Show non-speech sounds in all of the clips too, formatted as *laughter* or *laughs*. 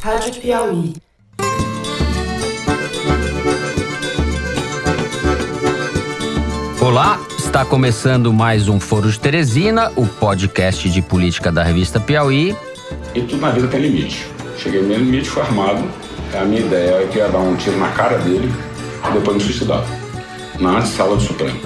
Rádio Piauí. Olá, está começando mais um Foro de Teresina, o podcast de política da revista Piauí. E tudo na vida tem limite. Cheguei no meu limite, fui armado. A minha ideia é que ia dar um tiro na cara dele e depois me suicidar. Na antessala do Supremo.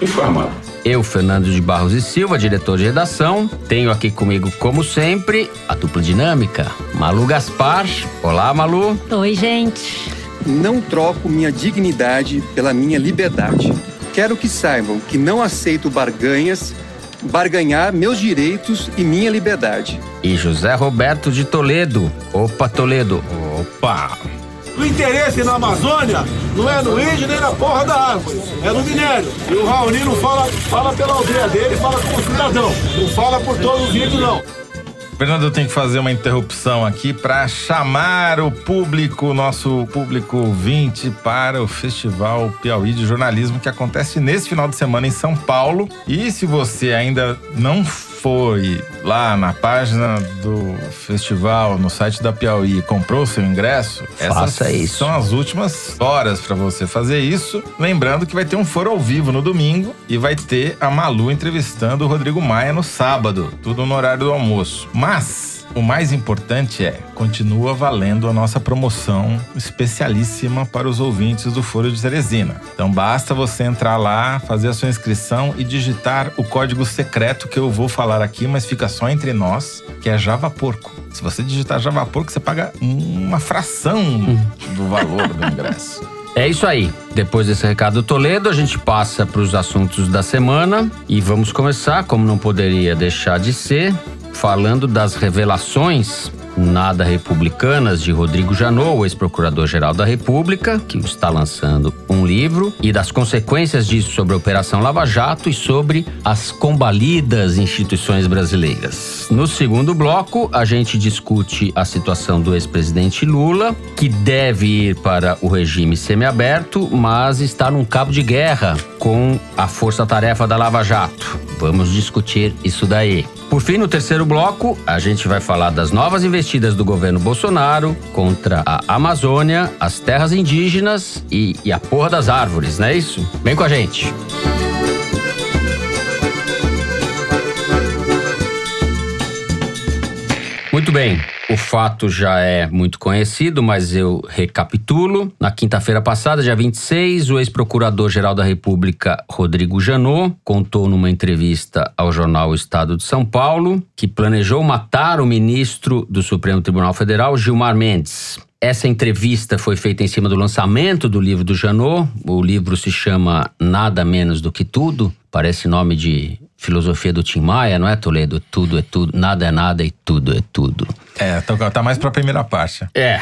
E fui armado. Eu, Fernando de Barros e Silva, diretor de redação. Tenho aqui comigo, como sempre, a dupla dinâmica, Malu Gaspar. Olá, Malu. Oi, gente. Não troco minha dignidade pela minha liberdade. Quero que saibam que não aceito barganhas, barganhar meus direitos e minha liberdade. E José Roberto de Toledo. Opa, Toledo. Opa! O interesse na Amazônia não é no índio nem na porra da árvore, é no minério. E o Raoni não fala, fala pela aldeia dele, fala como cidadão. Não fala por todos os índios, não. Fernando, eu tenho que fazer uma interrupção aqui para chamar o público, nosso público ouvinte, para o Festival Piauí de Jornalismo que acontece nesse final de semana em São Paulo. E se você ainda não foi lá na página do festival, no site da Piauí, e comprou o seu ingresso, Faça essas isso. são as últimas horas para você fazer isso. Lembrando que vai ter um foro ao vivo no domingo e vai ter a Malu entrevistando o Rodrigo Maia no sábado, tudo no horário do almoço. Mas o mais importante é, continua valendo a nossa promoção especialíssima para os ouvintes do Foro de Teresina. Então basta você entrar lá, fazer a sua inscrição e digitar o código secreto que eu vou falar aqui, mas fica só entre nós, que é Java Porco. Se você digitar Java Porco, você paga uma fração do valor do ingresso. *laughs* É isso aí. Depois desse recado do Toledo, a gente passa para os assuntos da semana e vamos começar, como não poderia deixar de ser, falando das revelações nada republicanas de Rodrigo Janot, ex-procurador-geral da República, que está lançando um livro, e das consequências disso sobre a Operação Lava Jato e sobre as combalidas instituições brasileiras. No segundo bloco, a gente discute a situação do ex-presidente Lula, que deve ir para o regime semiaberto, mas está num cabo de guerra com a força-tarefa da Lava Jato. Vamos discutir isso daí. Por fim, no terceiro bloco, a gente vai falar das novas investidas do governo Bolsonaro contra a Amazônia, as terras indígenas e, e a porra das árvores, não é isso? Vem com a gente. Muito bem. O fato já é muito conhecido, mas eu recapitulo. Na quinta-feira passada, dia 26, o ex-procurador-geral da República, Rodrigo Janot, contou numa entrevista ao jornal Estado de São Paulo que planejou matar o ministro do Supremo Tribunal Federal, Gilmar Mendes. Essa entrevista foi feita em cima do lançamento do livro do Janot. O livro se chama Nada Menos do que Tudo. Parece nome de filosofia do Tim Maia, não é, Toledo? Tudo é tudo, nada é nada e tudo é tudo. É, tá, tá mais pra primeira parte. É.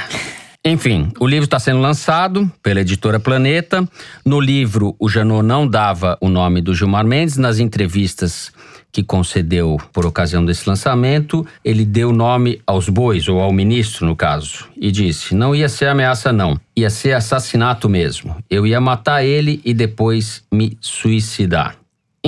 Enfim, o livro está sendo lançado pela editora Planeta. No livro, o Janot não dava o nome do Gilmar Mendes. Nas entrevistas que concedeu por ocasião desse lançamento, ele deu nome aos bois, ou ao ministro, no caso, e disse: não ia ser ameaça, não. Ia ser assassinato mesmo. Eu ia matar ele e depois me suicidar.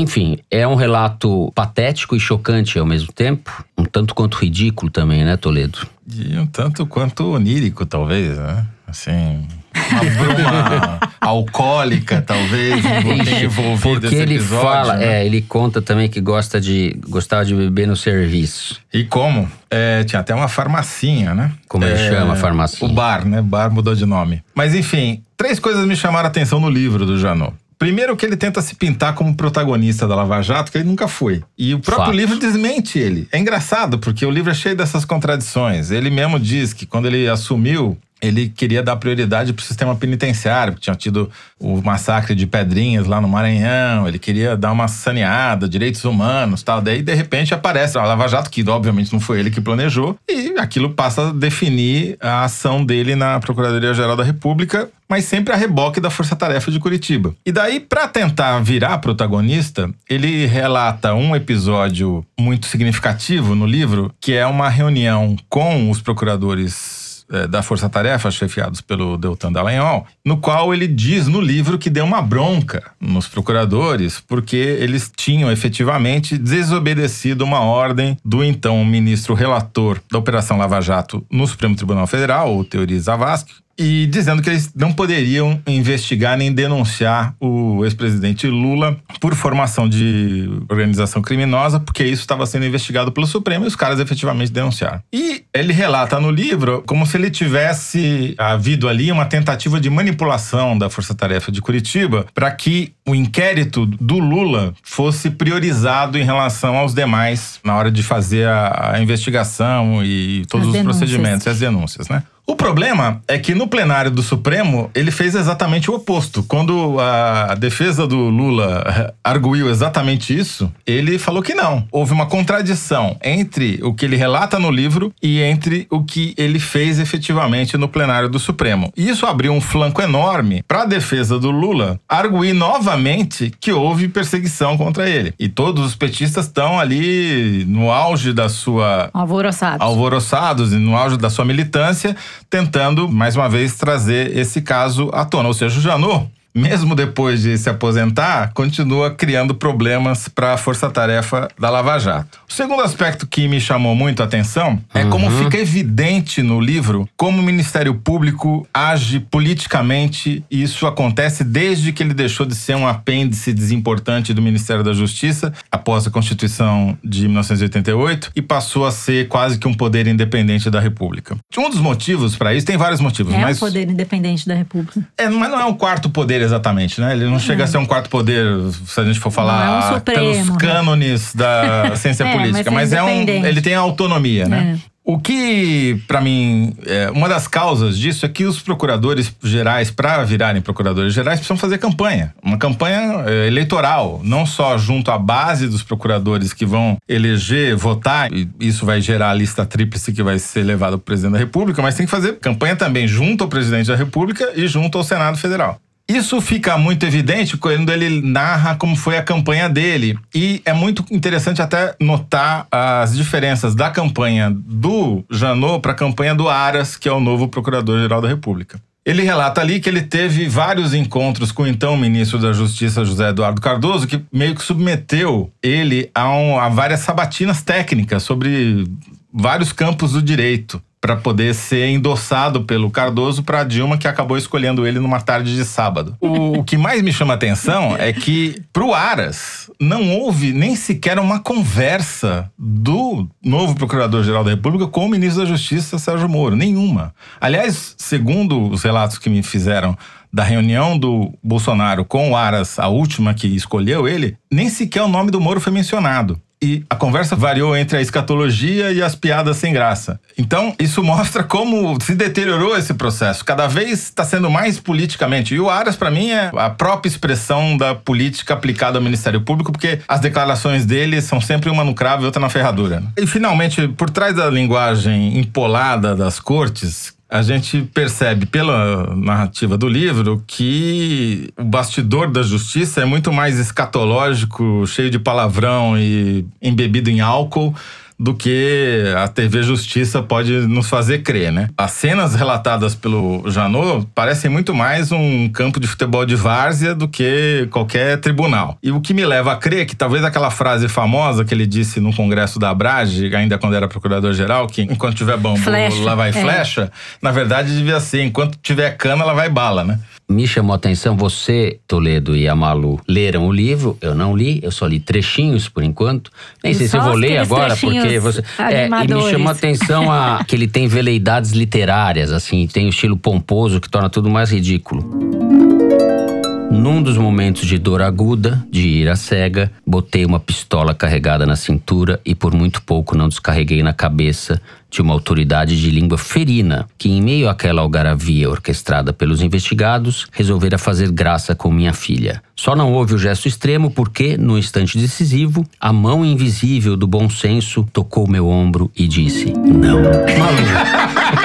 Enfim, é um relato patético e chocante ao mesmo tempo, um tanto quanto ridículo também, né, Toledo? E um tanto quanto onírico, talvez, né? Assim, uma bruma *laughs* alcoólica, talvez, tenha envolvido Porque ele episódio, fala, né? é, ele conta também que gosta de gostava de beber no serviço. E como? É, tinha até uma farmacinha, né? Como ele É, chama a farmacinha? O bar, né? Bar mudou de nome. Mas enfim, três coisas me chamaram a atenção no livro do Janot. Primeiro que ele tenta se pintar como protagonista da Lava Jato, que ele nunca foi. E o próprio Fato. livro desmente ele. É engraçado, porque o livro é cheio dessas contradições. Ele mesmo diz que quando ele assumiu, ele queria dar prioridade para o sistema penitenciário, porque tinha tido o massacre de Pedrinhas lá no Maranhão, ele queria dar uma saneada, direitos humanos tal. Daí, de repente, aparece a Lava Jato, que obviamente não foi ele que planejou, e aquilo passa a definir a ação dele na Procuradoria-Geral da República, mas sempre a reboque da Força Tarefa de Curitiba. E daí, para tentar virar protagonista, ele relata um episódio muito significativo no livro, que é uma reunião com os procuradores da Força Tarefa, chefiados pelo Deltan Dallagnol, no qual ele diz no livro que deu uma bronca nos procuradores porque eles tinham efetivamente desobedecido uma ordem do então ministro relator da Operação Lava Jato no Supremo Tribunal Federal, o Teori Zavascki, e dizendo que eles não poderiam investigar nem denunciar o ex-presidente Lula por formação de organização criminosa, porque isso estava sendo investigado pelo Supremo e os caras efetivamente denunciaram. E ele relata no livro como se ele tivesse havido ali uma tentativa de manipulação da Força Tarefa de Curitiba para que o inquérito do Lula fosse priorizado em relação aos demais na hora de fazer a, a investigação e todos As os denúncias. procedimentos e as denúncias, né? O problema é que no plenário do Supremo ele fez exatamente o oposto. Quando a defesa do Lula *laughs* arguiu exatamente isso, ele falou que não. Houve uma contradição entre o que ele relata no livro e entre o que ele fez efetivamente no plenário do Supremo. E isso abriu um flanco enorme para a defesa do Lula arguir novamente que houve perseguição contra ele. E todos os petistas estão ali no auge da sua Alvoroçados. alvoroçados e no auge da sua militância, tentando, mais uma vez, trazer esse caso à tona. Ou seja, o Janot, mesmo depois de se aposentar, continua criando problemas para a força-tarefa da Lava Jato. O segundo aspecto que me chamou muito a atenção é como fica evidente no livro como o Ministério Público age politicamente e isso acontece desde que ele deixou de ser um apêndice desimportante do Ministério da Justiça após a Constituição de 1988 e passou a ser quase que um poder independente da República. Um dos motivos para isso, tem vários motivos, É mas o poder independente da República. é, mas não é um quarto poder exatamente, né? Ele não chega a ser um quarto poder, se a gente for falar é um pelos supremo. cânones da *laughs* ciência É, política, mas mas, é é um, ele tem autonomia, né? É. O que, pra mim, é, uma das causas disso é que os procuradores gerais, para virarem procuradores gerais, precisam fazer campanha. Uma campanha é, eleitoral, não só junto à base dos procuradores que vão eleger, votar, e isso vai gerar a lista tríplice que vai ser levada para o presidente da República, mas tem que fazer campanha também junto ao presidente da República e junto ao Senado Federal. Isso fica muito evidente quando ele narra como foi a campanha dele. E é muito interessante até notar as diferenças da campanha do Janot para a campanha do Aras, que é o novo Procurador-Geral da República. Ele relata ali que ele teve vários encontros com o então ministro da Justiça, José Eduardo Cardoso, que meio que submeteu ele a, um- a várias sabatinas técnicas sobre vários campos do direito para poder ser endossado pelo Cardoso para Dilma, que acabou escolhendo ele numa tarde de sábado. O, o que mais me chama atenção é que pro Aras não houve nem sequer uma conversa do novo Procurador-Geral da República com o ministro da Justiça, Sérgio Moro, nenhuma. Aliás, segundo os relatos que me fizeram da reunião do Bolsonaro com o Aras, a última que escolheu ele, nem sequer o nome do Moro foi mencionado. E a conversa variou entre a escatologia e as piadas sem graça. Então, isso *laughs* mostra como se deteriorou esse processo. Cada vez está sendo mais politicamente. E o Aras, para mim, é a própria expressão da política aplicada ao Ministério Público, porque as declarações dele são sempre uma no cravo e outra na ferradura. E, finalmente, por trás da linguagem empolada das cortes, a gente percebe pela narrativa do livro que o bastidor da justiça é muito mais escatológico, cheio de palavrão e embebido em álcool do que a TV Justiça pode nos fazer crer, né? As cenas relatadas pelo Janot parecem muito mais um campo de futebol de várzea do que qualquer tribunal. E o que me leva a crer que talvez aquela frase famosa que ele disse no congresso da Abrage, ainda quando era procurador-geral, que enquanto tiver bambu, Flecha, lá vai é. flecha, na verdade devia ser, enquanto tiver cana, lá vai bala, né? Me chamou a atenção, você, Toledo e a Malu leram o livro, eu não li, eu só li trechinhos por enquanto. Nem E sei se eu vou ler agora, porque você. É, e me chamou a atenção a, *laughs* que ele tem veleidades literárias, assim, tem o estilo pomposo que torna tudo mais ridículo. Num dos momentos de dor aguda, de ira cega, botei uma pistola carregada na cintura e por muito pouco não descarreguei na cabeça de uma autoridade de língua ferina, que em meio àquela algaravia orquestrada pelos investigados, resolvera fazer graça com minha filha. Só não houve o gesto extremo porque, no instante decisivo, a mão invisível do bom senso tocou meu ombro e disse: Não. O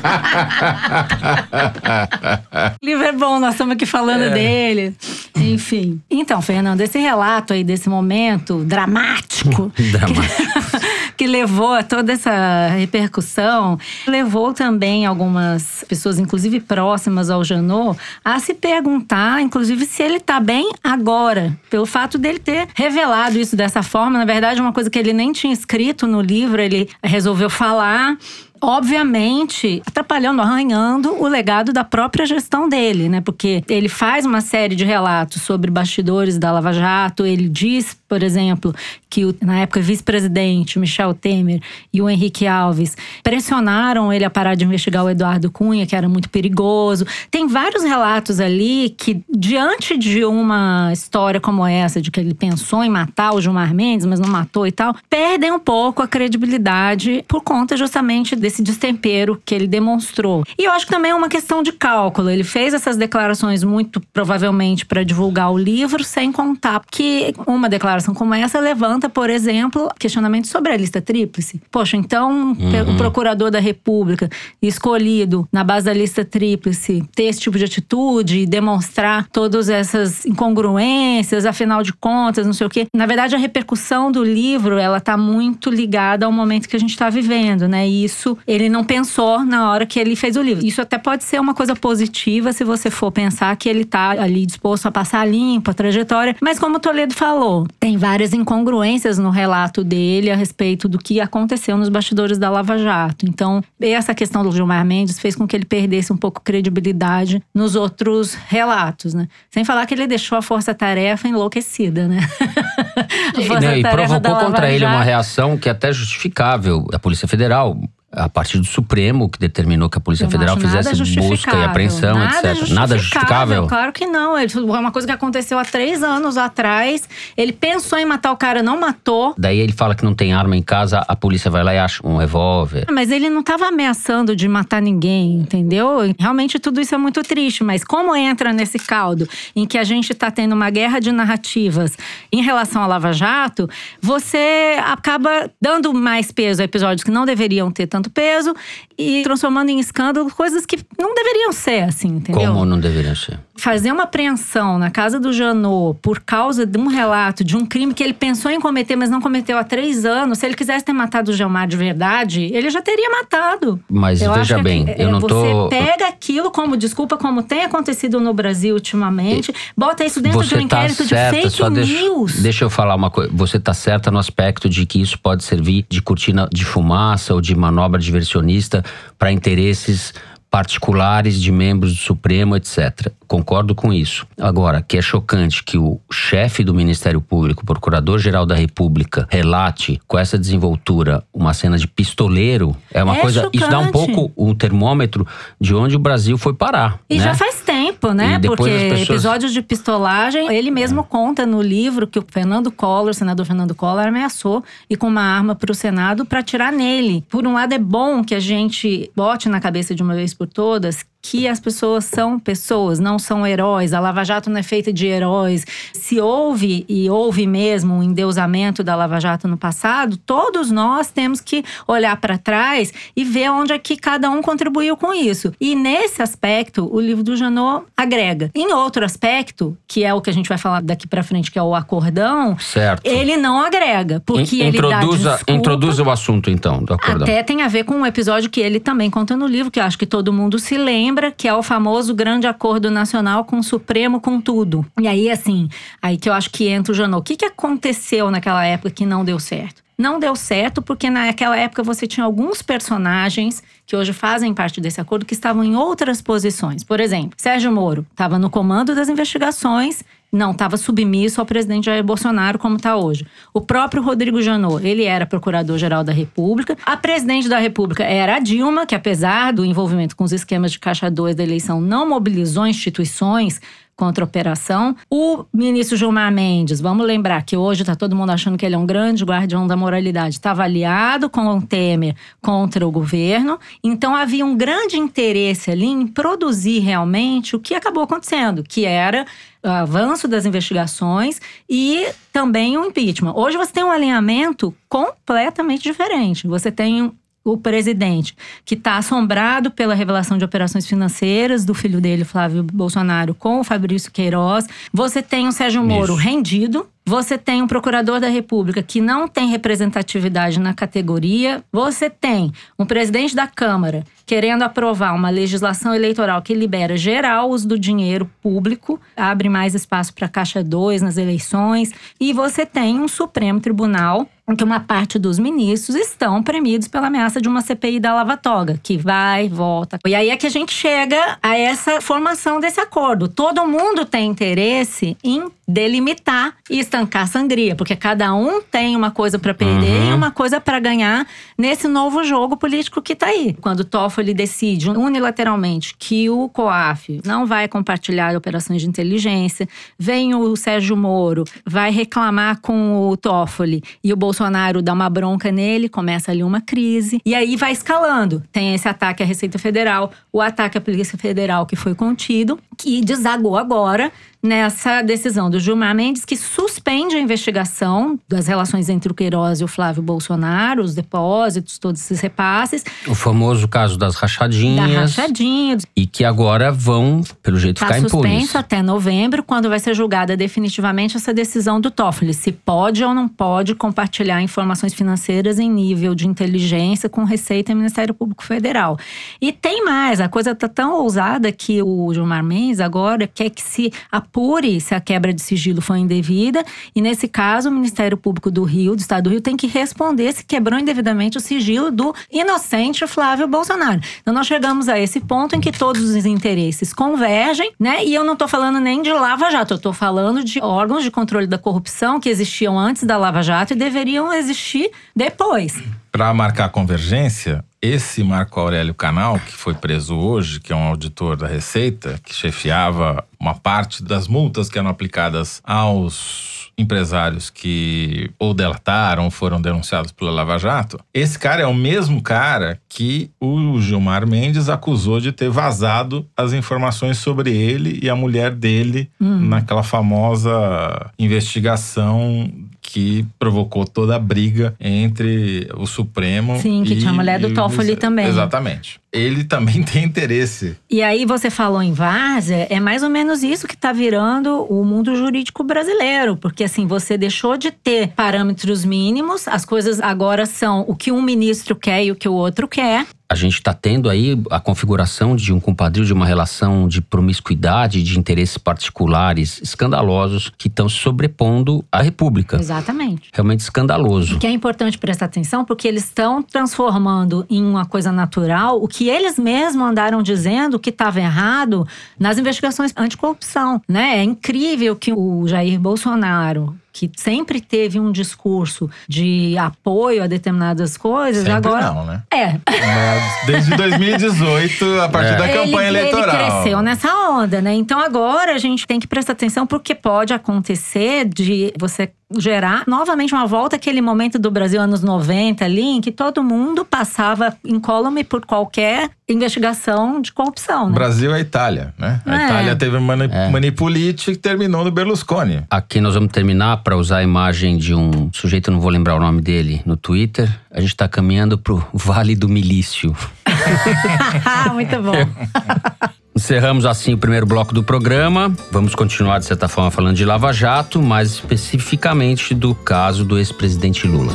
*laughs* livro é bom, nós estamos aqui falando dele. Enfim. Então, Fernando, esse relato aí desse momento dramático. *laughs* Dramático. *laughs* que levou a toda essa repercussão, levou também algumas pessoas, inclusive próximas ao Janot, a se perguntar, inclusive, se ele tá bem agora. Pelo fato dele ter revelado isso dessa forma. Na verdade, uma coisa que ele nem tinha escrito no livro, ele resolveu falar obviamente atrapalhando, arranhando o legado da própria gestão dele, né? Porque ele faz uma série de relatos sobre bastidores da Lava Jato, ele diz, por exemplo, que o, na época vice-presidente Michel Temer e o Henrique Alves pressionaram ele a parar de investigar o Eduardo Cunha, que era muito perigoso. Tem vários relatos ali que diante de uma história como essa, de que ele pensou em matar o Gilmar Mendes, mas não matou e tal, perdem um pouco a credibilidade por conta justamente desse desse destempero que ele demonstrou. E eu acho que também é uma questão de cálculo. Ele fez essas declarações muito provavelmente para divulgar o livro, sem contar que uma declaração como essa levanta, por exemplo, questionamentos sobre a lista tríplice. Poxa, então uhum. o procurador da República escolhido na base da lista tríplice ter esse tipo de atitude e demonstrar todas essas incongruências, afinal de contas, não sei o quê. Na verdade, a repercussão do livro, ela tá muito ligada ao momento que a gente está vivendo, né? E isso ele não pensou na hora que ele fez o livro. Isso até pode ser uma coisa positiva se você for pensar que ele tá ali disposto a passar limpo a trajetória. Mas como o Toledo falou, tem várias incongruências no relato dele a respeito do que aconteceu nos bastidores da Lava Jato. Então, essa questão do Gilmar Mendes fez com que ele perdesse um pouco credibilidade nos outros relatos, né? Sem falar que ele deixou a força-tarefa enlouquecida, né? *laughs* e provocou contra ele uma reação que é até justificável da Polícia Federal a partir do Supremo, que determinou que a Polícia eu Federal fizesse busca e apreensão, nada etc. Nada justificável? Claro que não. É uma coisa que aconteceu há três anos atrás. Ele pensou em matar o cara, não matou. Daí ele fala que não tem arma em casa, a polícia vai lá e acha um revólver. Mas ele não estava ameaçando de matar ninguém, entendeu? Realmente tudo isso é muito triste. Mas como entra nesse caldo em que a gente está tendo uma guerra de narrativas em relação à Lava Jato, você acaba dando mais peso a episódios que não deveriam ter tanto tanto peso e transformando em escândalo coisas que não deveriam ser assim, entendeu? Como não deveriam ser? Fazer uma apreensão na casa do Janot por causa de um relato de um crime que ele pensou em cometer, mas não cometeu há três anos. Se ele quisesse ter matado o Gilmar de verdade, ele já teria matado. Mas eu veja bem, é, eu não tô. Você pega aquilo como desculpa, como tem acontecido no Brasil ultimamente, bota isso dentro você de um tá inquérito certa, de fake news. Deixa, deixa eu falar uma coisa. Você tá certa no aspecto de que isso pode servir de cortina de fumaça ou de manobra diversionista para interesses particulares de membros do Supremo, etc. Concordo com isso. Agora, que é chocante que o chefe do Ministério Público, Procurador-Geral da República, relate com essa desenvoltura uma cena de pistoleiro, é uma é coisa. Chocante. Isso dá um pouco um termômetro de onde o Brasil foi parar. E né? já faz tempo, né? Porque pessoas... episódios de pistolagem, ele mesmo é. conta no livro que o Fernando Collor, o senador Fernando Collor, ameaçou e com uma arma para o Senado para atirar nele. Por um lado, é bom que a gente bote na cabeça de uma vez por todas que as pessoas são pessoas, não são heróis. A Lava Jato não é feita de heróis. Se houve e houve mesmo um endeusamento da Lava Jato no passado, todos nós temos que olhar para trás e ver onde é que cada um contribuiu com isso. E nesse aspecto, o livro do Janot agrega. Em outro aspecto, que é o que a gente vai falar daqui para frente, que é o acordão, certo. ele não agrega, porque In, ele dá desculpa, Introduza o assunto então do acordão. Até tem a ver com um episódio que ele também conta no livro, que eu acho que todo mundo se lembra lembra que é o famoso grande acordo nacional com o Supremo, com tudo. E aí, assim, aí que eu acho que entra o Janot. O que, que aconteceu naquela época que não deu certo? Não deu certo porque naquela época você tinha alguns personagens que hoje fazem parte desse acordo que estavam em outras posições. Por exemplo, Sérgio Moro estava no comando das investigações não estava submisso ao presidente Jair Bolsonaro como está hoje. O próprio Rodrigo Janot, ele era procurador-geral da República. A presidente da República era a Dilma, que apesar do envolvimento com os esquemas de caixa 2 da eleição, não mobilizou instituições contra a operação. O ministro Gilmar Mendes, vamos lembrar que hoje está todo mundo achando que ele é um grande guardião da moralidade, estava aliado com o Temer contra o governo. Então havia um grande interesse ali em produzir realmente o que acabou acontecendo, que era avanço das investigações e também o impeachment. Hoje você tem um alinhamento completamente diferente. Você tem o presidente, que está assombrado pela revelação de operações financeiras do filho dele, Flávio Bolsonaro, com o Fabrício Queiroz. Você tem o Sérgio Moro Isso. rendido, Você tem um procurador da República que não tem representatividade na categoria. Você tem um presidente da Câmara querendo aprovar uma legislação eleitoral que libera geral uso do dinheiro público, abre mais espaço para Caixa 2 nas eleições. E você tem um Supremo Tribunal que uma parte dos ministros estão premidos pela ameaça de uma CPI da Lava Toga, que vai, volta. E aí é que a gente chega a essa formação desse acordo. Todo mundo tem interesse em delimitar e estancar a sangria, porque cada um tem uma coisa para perder Uhum. e uma coisa para ganhar nesse novo jogo político que tá aí. Quando o Toffoli decide unilateralmente que o COAF não vai compartilhar operações de inteligência, vem o Sérgio Moro, vai reclamar com o Toffoli e o Bolsonaro dá uma bronca nele, começa ali uma crise e aí vai escalando. Tem esse ataque à Receita Federal, o ataque à Polícia Federal que foi contido, que desagou agora nessa decisão do Gilmar Mendes, que suspende a investigação das relações entre o Queiroz e o Flávio Bolsonaro, os depósitos, todos esses repasses, O famoso caso das da rachadinhas. rachadinha, E que agora vão, pelo jeito, Está ficar impunes. suspenso até novembro, quando vai ser julgada definitivamente essa decisão do Toffoli. Se pode ou não pode compartilhar informações financeiras em nível de inteligência com Receita e Ministério Público Federal. E tem mais, a coisa tá tão ousada que o Gilmar Mendes agora quer que se apure se a quebra de sigilo foi indevida. E nesse caso, o Ministério Público do Rio, do Estado do Rio, tem que responder se quebrou indevidamente o sigilo do inocente Flávio Bolsonaro. Então nós chegamos a esse ponto em que todos os interesses convergem, né? E eu não tô falando nem de Lava Jato, eu tô falando de órgãos de controle da corrupção que existiam antes da Lava Jato e deveriam existir depois. Para marcar a convergência, esse Marco Aurélio Canal, que foi preso hoje, que é um auditor da Receita, que chefiava uma parte das multas que eram aplicadas aos empresários que ou delataram ou foram denunciados pela Lava Jato. Esse cara é o mesmo cara que o Gilmar Mendes acusou de ter vazado as informações sobre ele e a mulher dele naquela famosa investigação que provocou toda a briga entre o Supremo Sim, que e, tinha a mulher do Toffoli também. Exatamente. Ele também *laughs* tem interesse. E aí você falou em várzea, é mais ou menos isso que está virando o mundo jurídico brasileiro, porque assim, você deixou de ter parâmetros mínimos, as coisas agora são o que um ministro quer e o que o outro quer. A gente está tendo aí a configuração de um compadrio de uma relação de promiscuidade, de interesses particulares escandalosos que estão se sobrepondo à República. Exatamente. Realmente escandaloso. Que é importante prestar atenção, porque eles estão transformando em uma coisa natural o que eles mesmos andaram dizendo que estava errado nas investigações anticorrupção. Né? É incrível que o Jair Bolsonaro, que sempre teve um discurso de apoio a determinadas coisas, Sempre agora. não, né? É, Mas Desde 2018, a *laughs* partir É. da campanha ele, eleitoral. Ele cresceu nessa onda, né? Então agora a gente tem que prestar atenção porque pode acontecer de você gerar novamente uma volta àquele momento do Brasil anos 90 ali, em que todo mundo passava incólume por qualquer investigação de corrupção, O né? Brasil é a Itália, né? A É. Itália teve mani É. manipulite que terminou no Berlusconi. Aqui nós vamos terminar para usar a imagem de um sujeito, não vou lembrar o nome dele, no Twitter. A gente está caminhando pro Vale do Milício. *laughs* Muito bom. *laughs* Encerramos assim o primeiro bloco do programa. Vamos continuar, de certa forma, falando de Lava Jato, mais especificamente do caso do ex-presidente Lula.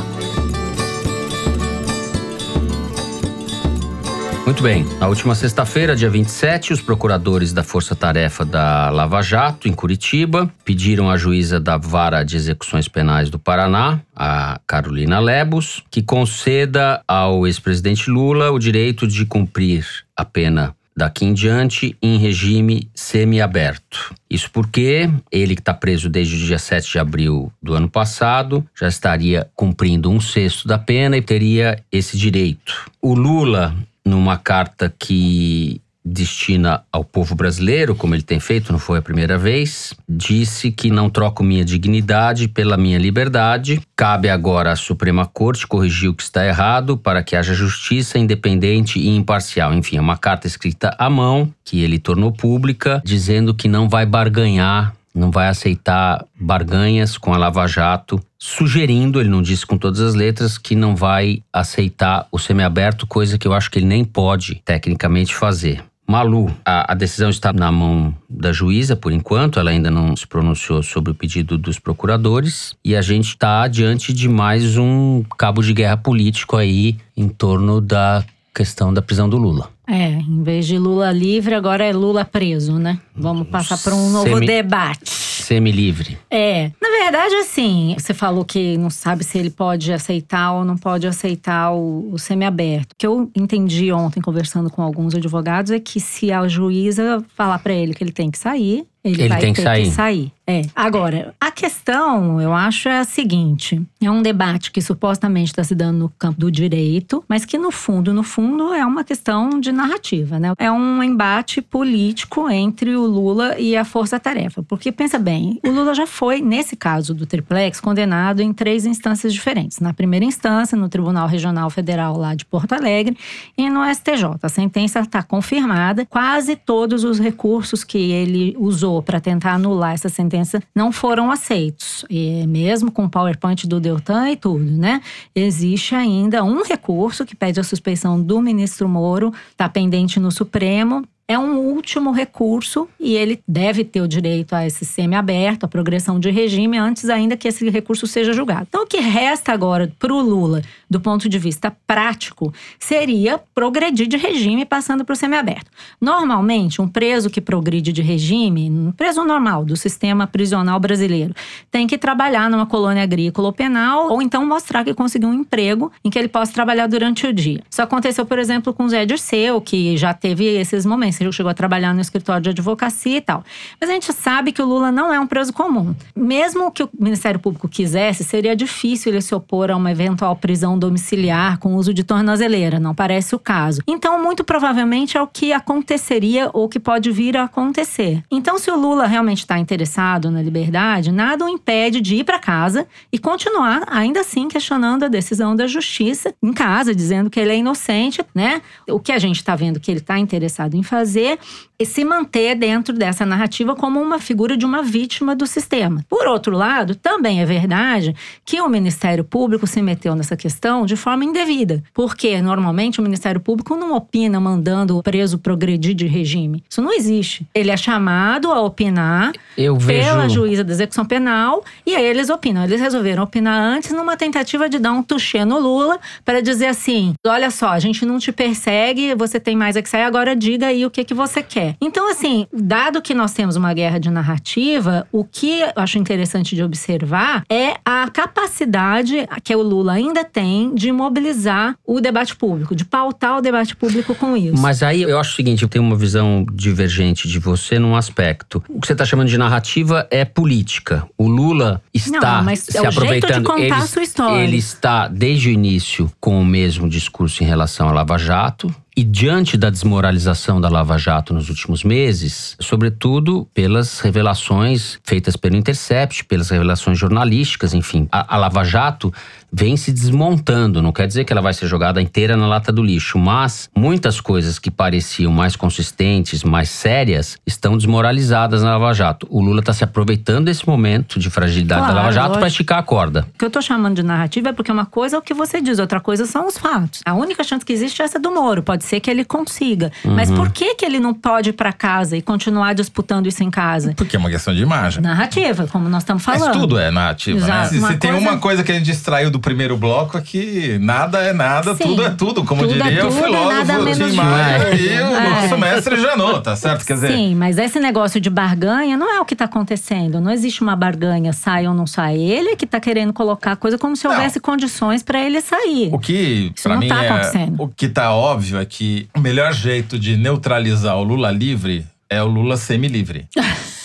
Muito bem. Na última sexta-feira, dia 27, os procuradores da Força Tarefa da Lava Jato, em Curitiba, pediram à juíza da Vara de Execuções Penais do Paraná, a Carolina Lebos, que conceda ao ex-presidente Lula o direito de cumprir a pena daqui em diante em regime semiaberto. Isso porque ele que está preso desde o dia 7 de abril do ano passado já estaria cumprindo um sexto da pena e teria esse direito. O Lula, numa carta que destina ao povo brasileiro, como ele tem feito, não foi a primeira vez, disse que não troco minha dignidade pela minha liberdade. Cabe agora à Suprema Corte corrigir o que está errado para que haja justiça independente e imparcial. Enfim, é uma carta escrita à mão que ele tornou pública, dizendo que não vai barganhar não vai aceitar barganhas com a Lava Jato, sugerindo, ele não disse com todas as letras, que não vai aceitar o semiaberto, coisa que eu acho que ele nem pode tecnicamente fazer. Malu, a, a, decisão está na mão da juíza por enquanto, ela ainda não se pronunciou sobre o pedido dos procuradores e a gente está diante de mais um cabo de guerra político aí em torno da questão da prisão do Lula. É, em vez de Lula livre, agora é Lula preso, né? Vamos passar para um novo Semi- debate. Semi-livre. É, na verdade, assim, você falou que não sabe se ele pode aceitar ou não pode aceitar o, o semiaberto. O que eu entendi ontem, conversando com alguns advogados, é que se a juíza falar para ele que ele tem que sair, ele, Ele vai tem que ter sair. que sair. É. Agora, a questão, eu acho, é a seguinte: é um debate que supostamente está se dando no campo do direito, mas que no fundo, no fundo, é uma questão de narrativa, né? É um embate político entre o Lula e a Força-Tarefa. Porque pensa bem, o Lula já foi, nesse caso do triplex, condenado em três instâncias diferentes. Na primeira instância, no Tribunal Regional Federal lá de Porto Alegre, e no STJ. A sentença está confirmada. Quase todos os recursos que ele usou para tentar anular essa sentença não foram aceitos. E mesmo com o PowerPoint do Deltan e tudo, né? Existe ainda um recurso que pede a suspeição do ministro Moro, está pendente no Supremo. É um último recurso e ele deve ter o direito a esse semi-aberto, a progressão de regime, antes ainda que esse recurso seja julgado. Então, o que resta agora para o Lula, do ponto de vista prático, seria progredir de regime passando para o semi-aberto. Normalmente, um preso que progride de regime, um preso normal do sistema prisional brasileiro, tem que trabalhar numa colônia agrícola ou penal, ou então mostrar que conseguiu um emprego em que ele possa trabalhar durante o dia. Isso aconteceu, por exemplo, com o Zé Dirceu, que já teve esses momentos. Ele chegou a trabalhar no escritório de advocacia e tal. Mas a gente sabe que o Lula não é um preso comum. Mesmo que o Ministério Público quisesse, seria difícil ele se opor a uma eventual prisão domiciliar com uso de tornozeleira. Não parece o caso. Então, muito provavelmente é o que aconteceria ou que pode vir a acontecer. Então, se o Lula realmente está interessado na liberdade, nada o impede de ir para casa e continuar, ainda assim, questionando a decisão da justiça em casa, dizendo que ele é inocente, né? O que a gente está vendo que ele está interessado em fazer é se manter dentro dessa narrativa como uma figura de uma vítima do sistema. Por outro lado, também é verdade que o Ministério Público se meteu nessa questão de forma indevida, porque normalmente o Ministério Público não opina mandando o preso progredir de regime. Isso não existe. Ele é chamado a opinar Eu vejo. pela juíza da execução penal e aí eles opinam. Eles resolveram opinar antes numa tentativa de dar um tuchê no Lula para dizer assim: olha só, a gente não te persegue, você tem mais é que sair, agora diga aí o que, que você quer. Então, assim, dado que nós temos uma guerra de narrativa, o que eu acho interessante de observar é a capacidade que o Lula ainda tem de mobilizar o debate público, de pautar o debate público com isso. Mas aí eu acho o seguinte, eu tenho uma visão divergente de você num aspecto. O que você está chamando de narrativa é política. O Lula está Não, mas se é jeito aproveitando. contar ele, a sua história. ele está desde o início com o mesmo discurso em relação à Lava Jato. E diante da desmoralização da Lava Jato nos últimos meses, sobretudo pelas revelações feitas pelo Intercept, pelas revelações jornalísticas, enfim, a, a Lava Jato vem se desmontando. Não quer dizer que ela vai ser jogada inteira na lata do lixo, mas muitas coisas que pareciam mais consistentes, mais sérias, estão desmoralizadas na Lava Jato. O Lula está se aproveitando desse momento de fragilidade da Claro, Lava Jato para esticar a corda. O que eu tô chamando de narrativa é porque uma coisa é o que você diz, outra coisa são os fatos. A única chance que existe é essa do Moro. Pode ser que ele consiga. Mas Uhum. por que, que ele não pode ir pra casa e continuar disputando isso em casa? Porque é uma questão de imagem. Narrativa, como nós estamos Mas falando. tudo é narrativa, né? Se, Uma se tem coisa- uma coisa que a gente extraiu do primeiro bloco é que nada é nada, Sim. tudo é tudo, como Tudo é diria o tudo, filósofo nada menos Tim. Maia e o É. nosso mestre Janot, tá certo? Quer dizer, Sim, mas esse negócio de barganha não é o que tá acontecendo. Não existe uma barganha, sai ou não sai. Ele é que tá querendo colocar a coisa como se Não. houvesse condições pra ele sair. O que, não mim, tá é, o que tá óbvio é que o melhor jeito de neutralizar o Lula livre é o Lula semi-livre. *laughs*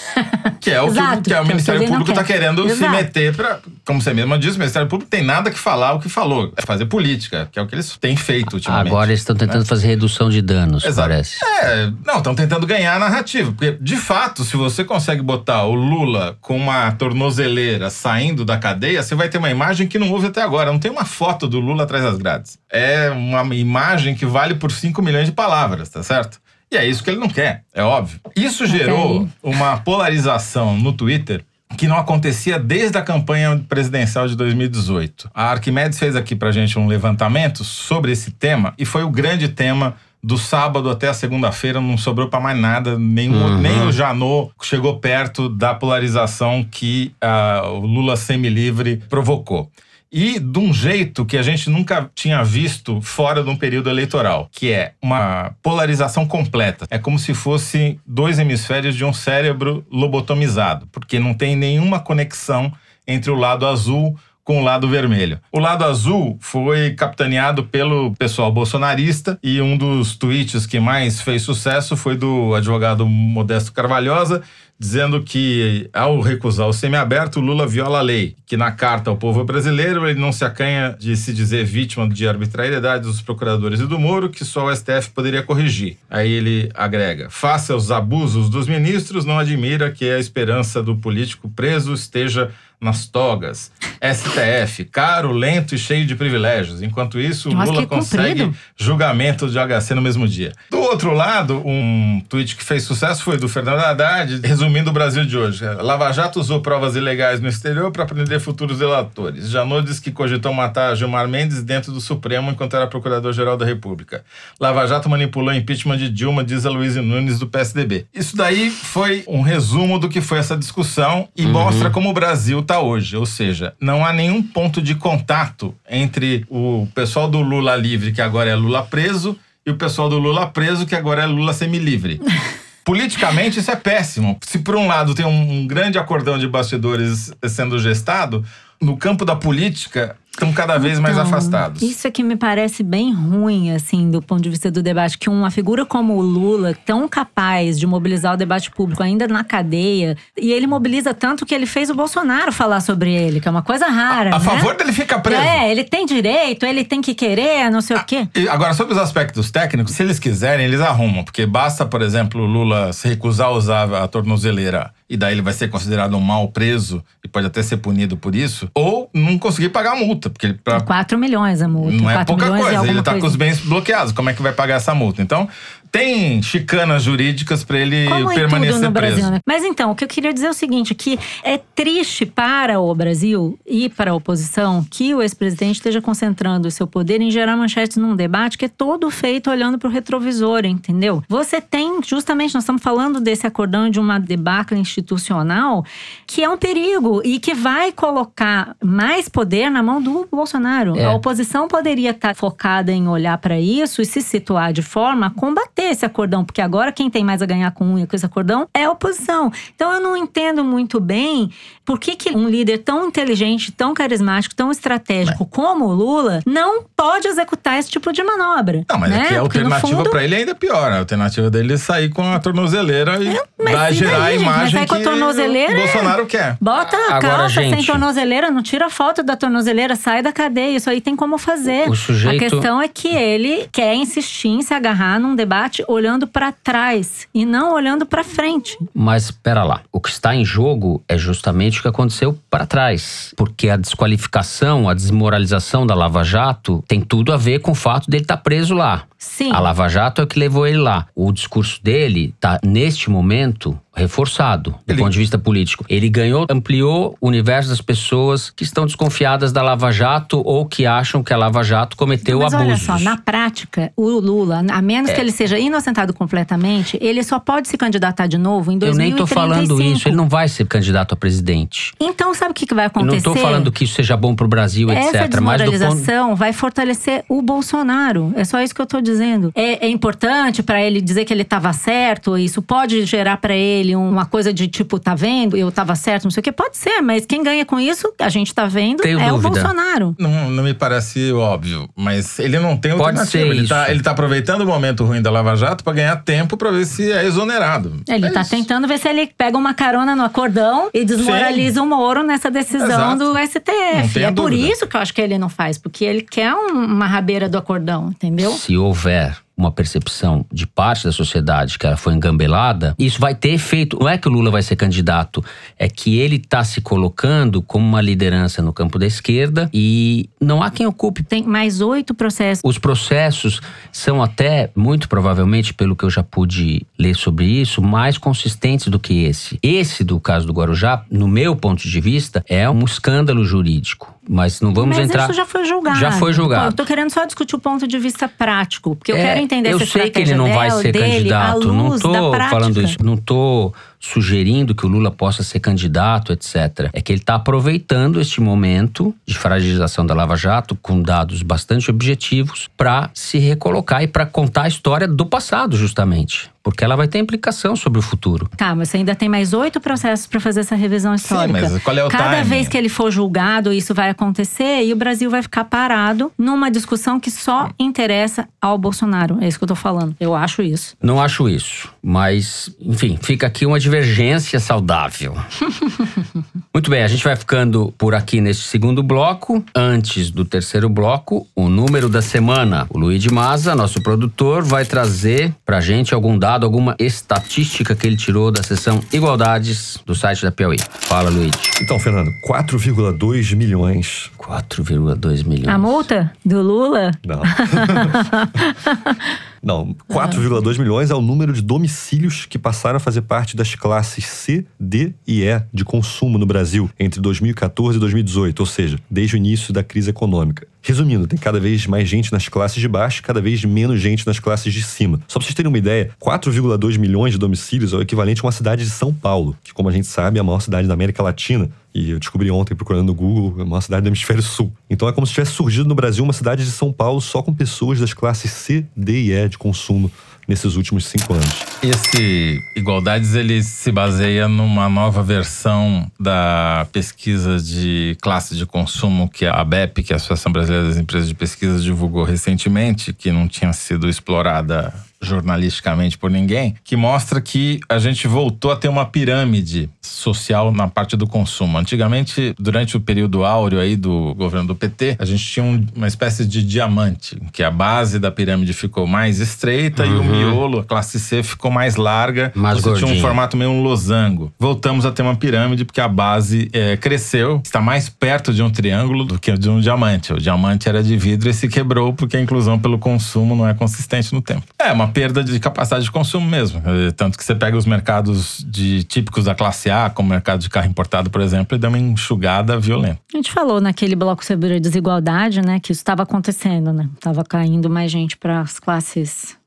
Que é o que, Exato, que é o que é o que Ministério Público está quer. querendo se Exato. meter para. Como você mesma disse, o Ministério Público tem nada que falar o que falou. É fazer política, que é o que eles têm feito ultimamente. Agora eles estão tentando fazer redução de danos, Exato. parece. É, não, estão tentando ganhar a narrativa. Porque, de fato, se você consegue botar o Lula com uma tornozeleira saindo da cadeia, você vai ter uma imagem que não houve até agora. Não tem uma foto do Lula atrás das grades. É uma imagem que vale por 5 milhões de palavras, tá certo? E é isso que ele não quer, é óbvio. Isso gerou aí. uma polarização no Twitter que não acontecia desde a campanha presidencial de 2018. A Arquimedes fez aqui pra gente um levantamento sobre esse tema e foi o grande tema do sábado até a segunda-feira não sobrou para mais nada. Nenhum, Uhum. Nem o Janot chegou perto da polarização que ah, o Lula semi-livre provocou. E de um jeito que a gente nunca tinha visto fora de um período eleitoral, que é uma polarização completa. É como se fossem dois hemisférios de um cérebro lobotomizado, porque não tem nenhuma conexão entre o lado azul com o lado vermelho. O lado azul foi capitaneado pelo pessoal bolsonarista e um dos tweets que mais fez sucesso foi do advogado Modesto Carvalhosa, dizendo que ao recusar o semiaberto, Lula viola a lei, que na carta ao povo brasileiro ele não se acanha de se dizer vítima de arbitrariedade dos procuradores e do Moro, que só o STF poderia corrigir. Aí ele agrega: face aos abusos dos ministros, não admira que a esperança do político preso esteja nas togas. STF, caro, lento e cheio de privilégios. Enquanto isso, Nossa, Lula consegue comprido. julgamento de HC no mesmo dia. Do outro lado, um tweet que fez sucesso foi do Fernando Haddad, resumindo o Brasil de hoje. Lava Jato usou provas ilegais no exterior para prender futuros delatores. Janot diz que cogitou matar Gilmar Mendes dentro do Supremo enquanto era procurador-geral da República. Lava Jato manipulou o impeachment de Dilma, diz a Luiz Nunes do PSDB. Isso daí foi um resumo do que foi essa discussão e mostra como o Brasil está hoje. Ou seja, não há nenhum ponto de contato entre o pessoal do Lula livre, que agora é Lula preso, e o pessoal do Lula preso, que agora é Lula semilivre. *laughs* Politicamente, isso é péssimo. Se por um lado tem um, grande acordão de bastidores sendo gestado, no campo da política estão cada vez mais Então, afastados. Isso é que me parece bem ruim, assim, do ponto de vista do debate, que uma figura como o Lula, tão capaz de mobilizar o debate público ainda na cadeia, e ele mobiliza tanto que ele fez o Bolsonaro falar sobre ele, que é uma coisa rara. A né? favor dele ficar preso. É, ele tem direito, ele tem que querer, não sei o quê. E agora, sobre os aspectos técnicos, se eles quiserem, eles arrumam. Porque basta, por exemplo, o Lula se recusar a usar a tornozeleira e daí ele vai ser considerado um mal preso e pode até ser punido por isso. Ou não conseguir pagar a multa, porque ele- pra, 4 milhões a multa. não é 4 pouca coisa. Ele tá com os bens bloqueados. Como é que vai pagar essa multa? Então, tem chicanas jurídicas para ele Como em permanecer tudo no preso. Brasil, né? Mas então, o que eu queria dizer é o seguinte, que é triste para o Brasil e para a oposição que o ex-presidente esteja concentrando o seu poder em gerar manchetes num debate que é todo feito olhando para o retrovisor, entendeu? Você tem, justamente, nós estamos falando desse acordão de uma debacle institucional que é um perigo e que vai colocar mais poder na mão do Bolsonaro. É. A oposição poderia estar focada em olhar para isso e se situar de forma a combater esse acordão, porque agora quem tem mais a ganhar com unha com esse acordão é a oposição. Então eu não entendo muito bem por que, que um líder tão inteligente, tão carismático, tão estratégico como o Lula não pode executar esse tipo de manobra. Não, mas né? é que a Porque, alternativa fundo, pra ele é ainda pior. A alternativa dele é sair com a tornozeleira e mas vai gerar daí, a gente? Mas imagem aí com a que tornozeleira o é- Bolsonaro quer. Bota a Agora, calça sem gente- tornozeleira, não tira foto da tornozeleira, sai da cadeia. Isso aí tem como fazer. O sujeito- A questão é que ele quer insistir em se agarrar num debate olhando pra trás e não olhando pra frente. Mas espera lá, o que está em jogo é justamente o que aconteceu para trás, porque a desqualificação, a desmoralização da Lava Jato tem tudo a ver com o fato dele estar preso lá. Sim. A Lava Jato é o que levou ele lá. O discurso dele está neste momento reforçado do Ele- ponto de vista político. Ele ganhou, ampliou o universo das pessoas que estão desconfiadas da Lava Jato ou que acham que a Lava Jato cometeu Mas olha abusos. só, na prática, o Lula, a menos que ele seja inocentado completamente, ele só pode se candidatar de novo em Eu nem 2035. tô falando isso, ele não vai ser candidato a presidente. Então, sabe o que que vai Eu acontecer? não tô falando que isso seja bom pro Brasil, Essa etc. Mas do ponto desmoralização vai fortalecer o Bolsonaro. É só isso que eu tô dizendo. É, é importante pra ele dizer que ele estava certo. Isso pode gerar pra ele uma coisa de tipo, tá vendo? Eu tava certo, não sei o quê. Pode ser, mas quem ganha com isso, a gente tá vendo, Tenho é dúvida. o Bolsonaro. Não, não me parece óbvio, mas ele não tem Pode alternativa. ser ele, tá, ele tá aproveitando o momento ruim da Lava Jato pra ganhar tempo pra ver se é exonerado. Ele é tá isso. tentando ver se ele pega uma carona no acordão e desmoraliza o Moro nessa decisão Exato. do STF. É por isso que eu acho que ele não faz, porque ele quer um- uma rabeira do acordão, entendeu? se houver uma percepção de parte da sociedade que ela foi engambelada, isso vai ter efeito. Não é que o Lula vai ser candidato, é que ele está se colocando como uma liderança no campo da esquerda e não há quem ocupe. Tem mais oito processos. Os processos são até, muito provavelmente, pelo que eu já pude ler sobre isso, mais consistentes do que esse. Esse do caso do Guarujá, no meu ponto de vista, é um escândalo jurídico. Mas não vamos Mas entrar. isso já foi julgado. Já foi julgado. Pô, eu tô querendo só discutir o ponto de vista prático, porque eu É, quero entender Eu essa sei que ele não vai ser dele candidato. Não tô falando isso. Não tô sugerindo que o Lula possa ser candidato, etc. É que ele está aproveitando este momento de fragilização da Lava Jato com dados bastante objetivos para se recolocar e para contar a história do passado, justamente. Porque ela vai ter implicação sobre o futuro. Tá, mas você ainda tem mais oito processos para fazer essa revisão histórica. mas qual é o Cada timing? vez que ele for julgado, isso vai acontecer e o Brasil vai ficar parado numa discussão que só interessa ao Bolsonaro. É isso que eu tô falando. Eu acho isso. Não acho isso, mas, enfim, fica aqui uma divergência saudável. *laughs* Muito bem, a gente vai ficando por aqui neste segundo bloco. Antes do terceiro bloco, o número da semana. O Luiz de Maza, nosso produtor, vai trazer pra gente algum dado, alguma estatística que ele tirou da seção Igualdades do site da Piauí. Fala, Luiz. Então, Fernando, 4,2 milhões. 4,2 milhões. A multa do Lula? Não. *laughs* Não, 4,2 milhões é o número de domicílios que passaram a fazer parte das classes C, D e E de consumo no Brasil entre 2014 e 2018, ou seja, desde o início da crise econômica. Resumindo, tem cada vez mais gente nas classes de baixo, cada vez menos gente nas classes de cima. Só pra vocês terem uma ideia, 4,2 milhões de domicílios é o equivalente a uma cidade de São Paulo, que, como a gente sabe, é a maior cidade da América Latina. E eu descobri ontem, procurando no Google, é a maior cidade do hemisfério sul. Então é como se tivesse surgido no Brasil uma cidade de São Paulo só com pessoas das classes C, D e E de consumo nesses últimos cinco anos. Esse Igualdades ele se baseia numa nova versão da pesquisa de classe de consumo que a ABEP, que é a Associação Brasileira das Empresas de Pesquisa, divulgou recentemente, que não tinha sido explorada jornalisticamente por ninguém, que mostra que a gente voltou a ter uma pirâmide social na parte do consumo. Antigamente, durante o período áureo aí do governo do PT, a gente tinha um- uma espécie de diamante, que a base da pirâmide ficou mais estreita e o miolo, a classe C, ficou mais larga. Mais Você tinha um formato meio um losango. Voltamos a ter uma pirâmide porque a base eh, cresceu, está mais perto de um triângulo do que de um diamante. O diamante era de vidro e se quebrou porque a inclusão pelo consumo não é consistente no tempo. É uma perda de capacidade de consumo mesmo. Eh, Tanto que você pega os mercados de típicos da classe A, como o mercado de carro importado, por exemplo, e dá uma enxugada violenta. A gente falou naquele bloco sobre a desigualdade, né? Que isso estava acontecendo, né? Tava caindo mais gente para as classes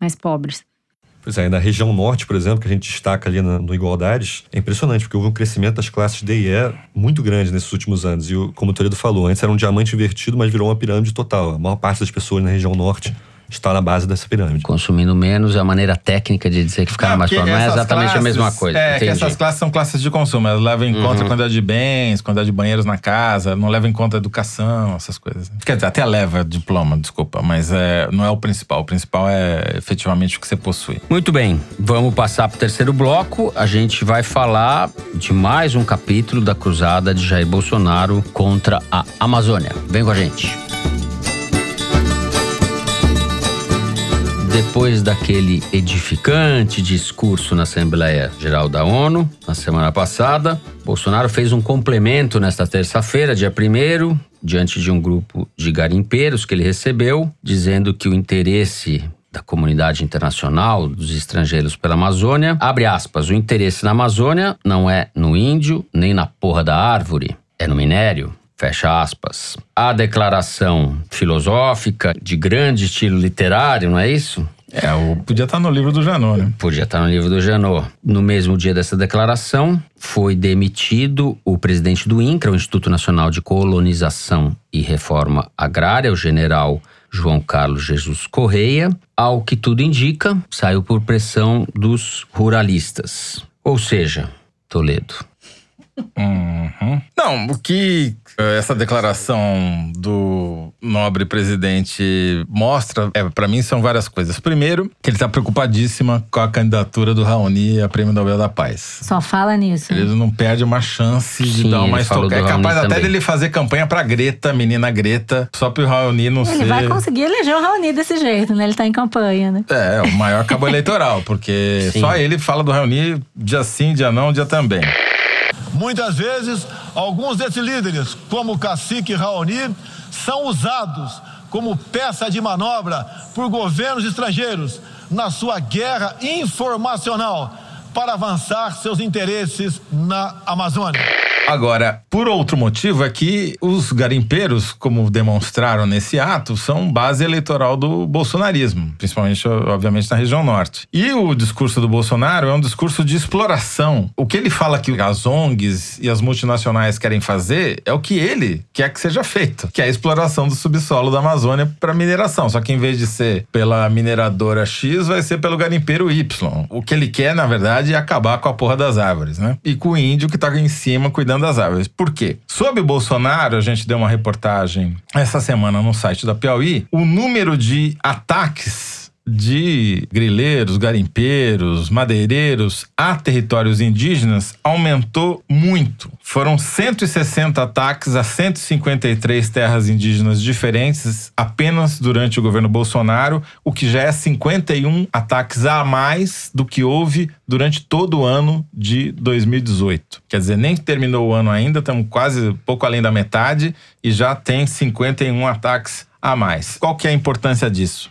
mais pobres. Pois é, na região norte, por exemplo, que a gente destaca ali na- no Igualdades, é impressionante, porque houve um crescimento das classes D e E muito grande nesses últimos anos. E o- como o Toledo falou, antes era um diamante invertido, mas virou uma pirâmide total. A maior parte das pessoas na região norte está na base dessa pirâmide. Consumindo menos é a maneira técnica de dizer que ficaram mais pobres. Não é exatamente a classes- mesma coisa. É, que essas classes são classes de consumo. Elas levam em conta a quantidade de bens, quantidade de banheiros na casa, não levam em conta a educação, essas coisas. Quer dizer, até leva diploma, desculpa, mas é, não é o principal. O principal é efetivamente o que você possui. Muito bem, vamos passar para o terceiro bloco. A gente vai falar de mais um capítulo da cruzada de Jair Bolsonaro contra a Amazônia. Vem com a gente. Depois daquele edificante discurso na Assembleia Geral da ONU, na semana passada, Bolsonaro fez um complemento nesta terça-feira, dia 1 diante de um grupo de garimpeiros que ele recebeu, dizendo que o interesse da comunidade internacional, dos estrangeiros pela Amazônia, abre aspas, o interesse na Amazônia não é no índio nem na porra da árvore, é no minério. Fecha aspas. A declaração filosófica de grande estilo literário, não é isso? É, o, podia estar no livro do Janot, né? Podia estar no livro do Janot. No mesmo dia dessa declaração, foi demitido o presidente do INCRA, o Instituto Nacional de Colonização e Reforma Agrária, o general João Carlos Jesus Correia. Ao que tudo indica, saiu por pressão dos ruralistas. Ou seja, Toledo. Uhum. Não, o que eh, essa declaração do nobre presidente mostra, é, para mim, são várias coisas. Primeiro, que ele está preocupadíssima com a candidatura do Raoni a Prêmio Nobel da Paz. Só fala nisso. Ele não perde uma chance de Sim, dar uma ele estocada. É capaz até dele fazer campanha pra Greta, menina Greta, só pro Raoni não Ele ser. vai conseguir eleger o Raoni desse jeito, né? Ele tá em campanha, né? É, o maior cabo *laughs* eleitoral, porque Sim. só ele fala do Raoni dia sim, dia não, dia também. Muitas vezes, alguns desses líderes, como o cacique Raoni, são usados como peça de manobra por governos estrangeiros na sua guerra informacional para avançar seus interesses na Amazônia. Agora, por outro motivo, é que os garimpeiros, como demonstraram nesse ato, são base eleitoral do bolsonarismo, principalmente, obviamente, na região norte. E o discurso do Bolsonaro é um discurso de exploração. O que ele fala que as ONGs e as multinacionais querem fazer é o que ele quer que seja feito, que é a exploração do subsolo da Amazônia para mineração. Só que em vez de ser pela mineradora X, vai ser pelo garimpeiro Y. O que ele quer, na verdade, é acabar com a porra das árvores, né? E com o índio que tá em cima cuidando das árvores. Por quê? Sob Bolsonaro, a gente deu uma reportagem essa semana no site da Piauí, o número de ataques de grileiros, garimpeiros, madeireiros a territórios indígenas aumentou muito. Foram 160 ataques a 153 terras indígenas diferentes apenas durante o governo Bolsonaro, o que já é 51 ataques a mais do que houve durante todo o ano de 2018. Quer dizer, nem terminou o ano ainda, estamos quase pouco além da metade e já tem 51 ataques a mais. Qual que é a importância disso?